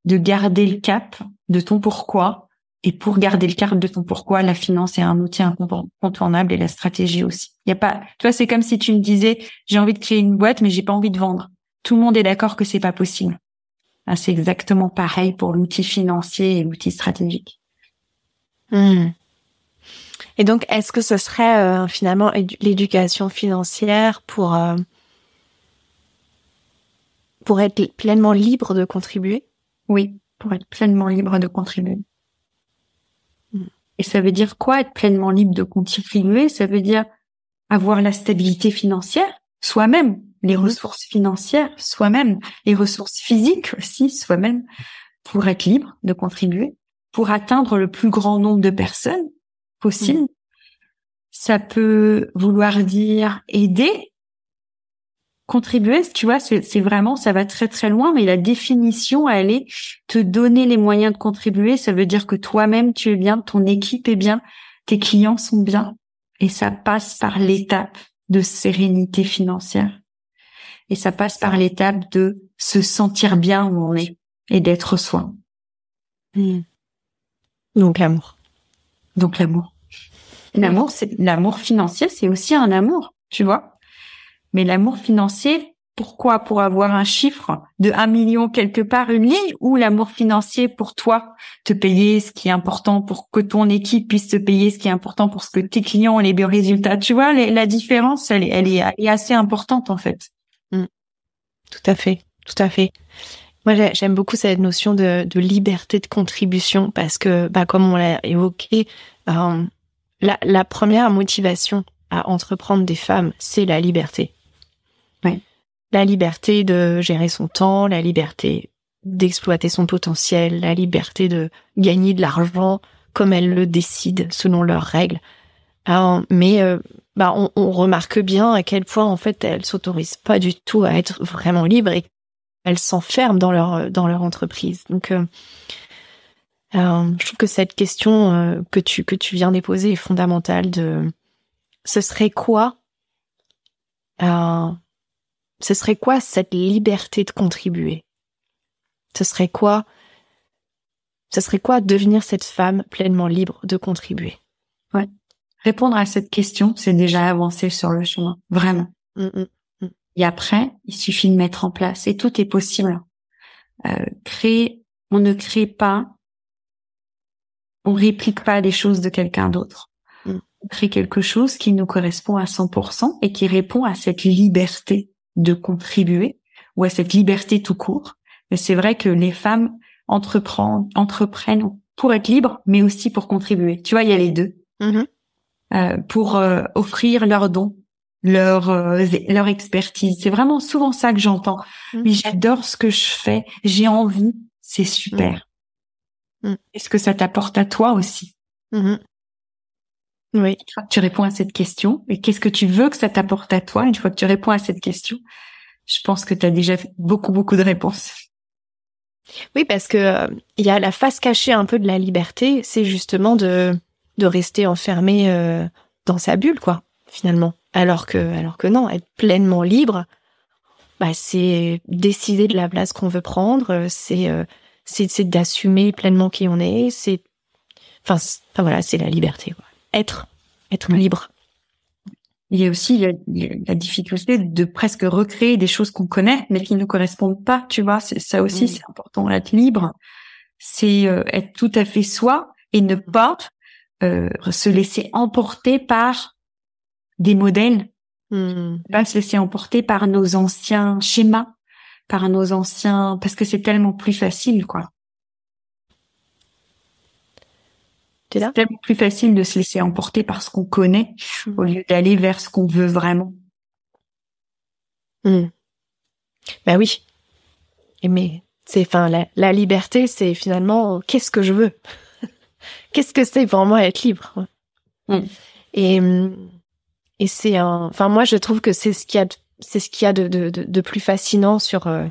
de garder le cap de ton pourquoi. Et pour garder le cap de ton pourquoi, la finance est un outil incontournable et la stratégie aussi. Il y a pas, tu vois, c'est comme si tu me disais, j'ai envie de créer une boîte, mais j'ai pas envie de vendre. Tout le monde est d'accord que c'est pas possible. Ah, c'est exactement pareil pour l'outil financier et l'outil stratégique. Hmm. Et donc, est-ce que ce serait euh, finalement l'éducation financière pour euh, pour être pleinement libre de contribuer? Oui, pour être pleinement libre de contribuer. Hmm. Et ça veut dire quoi être pleinement libre de contribuer? Ça veut dire avoir la stabilité financière soi-même, les ressources financières soi-même, les ressources physiques aussi soi-même, pour être libre de contribuer, pour atteindre le plus grand nombre de personnes possible. Ça peut vouloir dire aider, contribuer, tu vois, c'est vraiment, ça va très très loin, mais la définition, elle est te donner les moyens de contribuer. Ça veut dire que toi-même, tu es bien, ton équipe est bien, tes clients sont bien. Et ça passe par l'étape de sérénité financière. Et ça passe par l'étape de se sentir bien où on est et d'être soi. Hmm. Donc l'amour. Donc l'amour. L'amour, c'est l'amour financier, c'est aussi un amour, tu vois. Mais l'amour financier, pourquoi? Pour avoir un chiffre de un million quelque part, une ligne, ou l'amour financier pour toi, te payer ce qui est important pour que ton équipe puisse te payer ce qui est important pour ce que tes clients ont les bons résultats? Tu vois, la différence, elle, elle, est, assez importante en fait. Tout à fait, tout à fait. Moi, j'aime beaucoup cette notion de, liberté de contribution parce que, bah, comme on l'a évoqué, euh, la, la première motivation à entreprendre des femmes, c'est la liberté. Ouais la liberté de gérer son temps, la liberté d'exploiter son potentiel, la liberté de gagner de l'argent comme elle le décide selon leurs règles. mais euh, bah, on, remarque bien à quel point en fait elles s'autorisent pas du tout à être vraiment libres et elles s'enferment dans leur dans leur entreprise. Donc euh, euh, je trouve que cette question que tu que tu viens d'époser est fondamentale. De ce serait quoi ce serait quoi cette liberté de contribuer? Ce serait quoi Ce serait quoi devenir cette femme pleinement libre de contribuer? Ouais. Répondre à cette question, c'est déjà avancer sur le chemin, vraiment. Mm, mm, mm. Et après, il suffit de mettre en place et tout est possible. Euh, créer, on ne crée pas, on réplique pas les choses de quelqu'un d'autre. On crée quelque chose qui nous correspond à 100% et qui répond à cette liberté de contribuer ou à cette liberté tout court. Mais c'est vrai que les femmes entreprennent, entreprennent pour être libres, mais aussi pour contribuer. Tu vois, il y a les deux. Mm-hmm. Euh, pour euh, offrir leurs dons, leur euh, leur expertise. C'est vraiment souvent ça que j'entends. Mm-hmm. Mais j'adore ce que je fais, j'ai envie, c'est super. Mm. Est-ce que ça t'apporte à toi aussi? Mm-hmm. Oui. tu réponds à cette question, et qu'est-ce que tu veux que ça t'apporte à toi? Une fois que tu réponds à cette question, je pense que tu as déjà beaucoup, beaucoup de réponses. Oui, parce que euh, il y a la face cachée un peu de la liberté, c'est justement de de rester enfermé euh, dans sa bulle, quoi, finalement. Alors que alors que non, être pleinement libre, bah c'est décider de la place qu'on veut prendre, c'est euh, c'est d'assumer pleinement qui on est, c'est enfin, enfin voilà, c'est la liberté. Quoi être être libre. Il y a aussi la, difficulté de presque recréer des choses qu'on connaît, mais qui ne correspondent pas. Tu vois, ça aussi, c'est important. Être libre, c'est euh, être tout à fait soi et ne pas euh, se laisser emporter par des modèles, mmh. pas se laisser emporter par nos anciens schémas, par nos anciens, parce que c'est tellement plus facile, quoi. C'est tellement plus facile de se laisser emporter par ce qu'on connaît au lieu d'aller vers ce qu'on veut vraiment. Ben Bah oui. mais c'est, enfin, la, liberté, c'est finalement qu'est-ce que je veux? Qu'est-ce que c'est pour moi être libre? Hmm. Et et c'est un, enfin moi je trouve que c'est ce qu'il y a, c'est ce qu'il y a de, de, de, plus fascinant sur euh,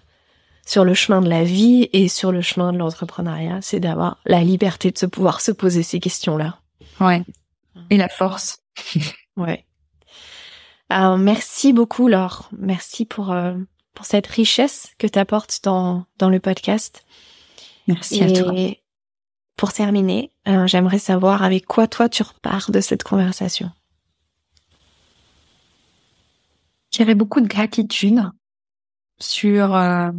sur le chemin de la vie et sur le chemin de l'entrepreneuriat, c'est d'avoir la liberté de se pouvoir se poser ces questions-là. Ouais. Et la force. ouais. Alors, merci beaucoup, Laure. Merci pour, euh, pour cette richesse que tu apportes dans, dans le podcast. Merci à toi. Pour terminer, euh, j'aimerais savoir avec quoi toi tu repars de cette conversation. J'avais beaucoup de gratitude sur euh,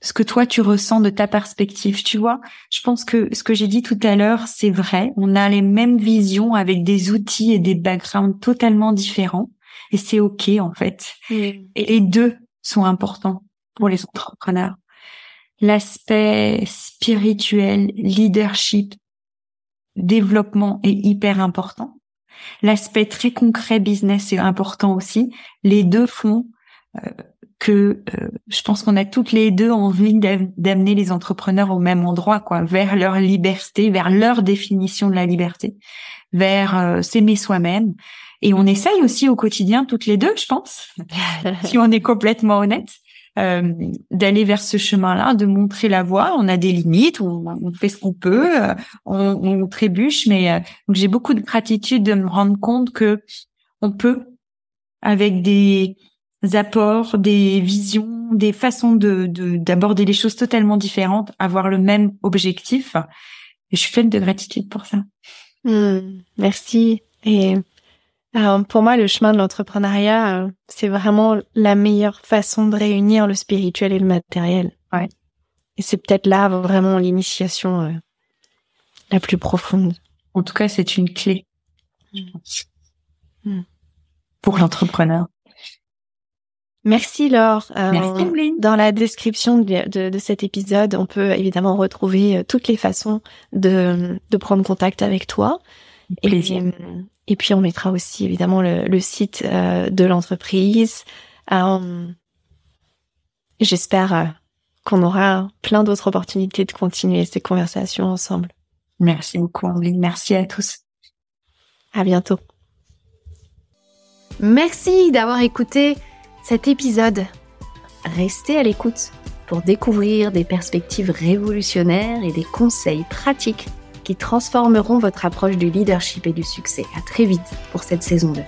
ce que toi tu ressens de ta perspective. Tu vois, je pense que ce que j'ai dit tout à l'heure, c'est vrai. On a les mêmes visions avec des outils et des backgrounds totalement différents. Et c'est OK, en fait. Et les deux sont importants pour les entrepreneurs. L'aspect spirituel, leadership, développement est hyper important. L'aspect très concret business est important aussi. Les deux font euh, que euh, je pense qu'on a toutes les deux envie d'amener les entrepreneurs au même endroit, quoi, vers leur liberté, vers leur définition de la liberté, vers euh, s'aimer soi-même. Et on essaye aussi au quotidien, toutes les deux, je pense, si on est complètement honnête, euh, d'aller vers ce chemin-là, de montrer la voie. On a des limites, on, fait ce qu'on peut, on, on, trébuche, mais j'ai beaucoup de gratitude de me rendre compte que on peut, avec des apports, des visions, des façons de d'aborder les choses totalement différentes, avoir le même objectif. Et je suis pleine de gratitude pour ça. Hmm, merci. Pour moi, le chemin de l'entrepreneuriat, euh, c'est vraiment la meilleure façon de réunir le spirituel et le matériel. Ouais. Et c'est peut-être là vraiment l'initiation euh, la plus profonde. En tout cas, c'est une clé hmm. pour l'entrepreneur. Merci Laure. Euh, Merci Dans la description de, de, cet épisode, on peut évidemment retrouver euh, toutes les façons de, de prendre contact avec toi. Et puis, euh, et puis on mettra aussi évidemment le, le site de l'entreprise. J'espère qu'on aura plein d'autres opportunités de continuer ces conversations ensemble. Merci beaucoup, Ambline. Merci à tous. À bientôt. Merci d'avoir écouté cet épisode. Restez à l'écoute pour découvrir des perspectives révolutionnaires et des conseils pratiques qui transformeront votre approche du leadership et du succès. À très vite pour cette saison 2.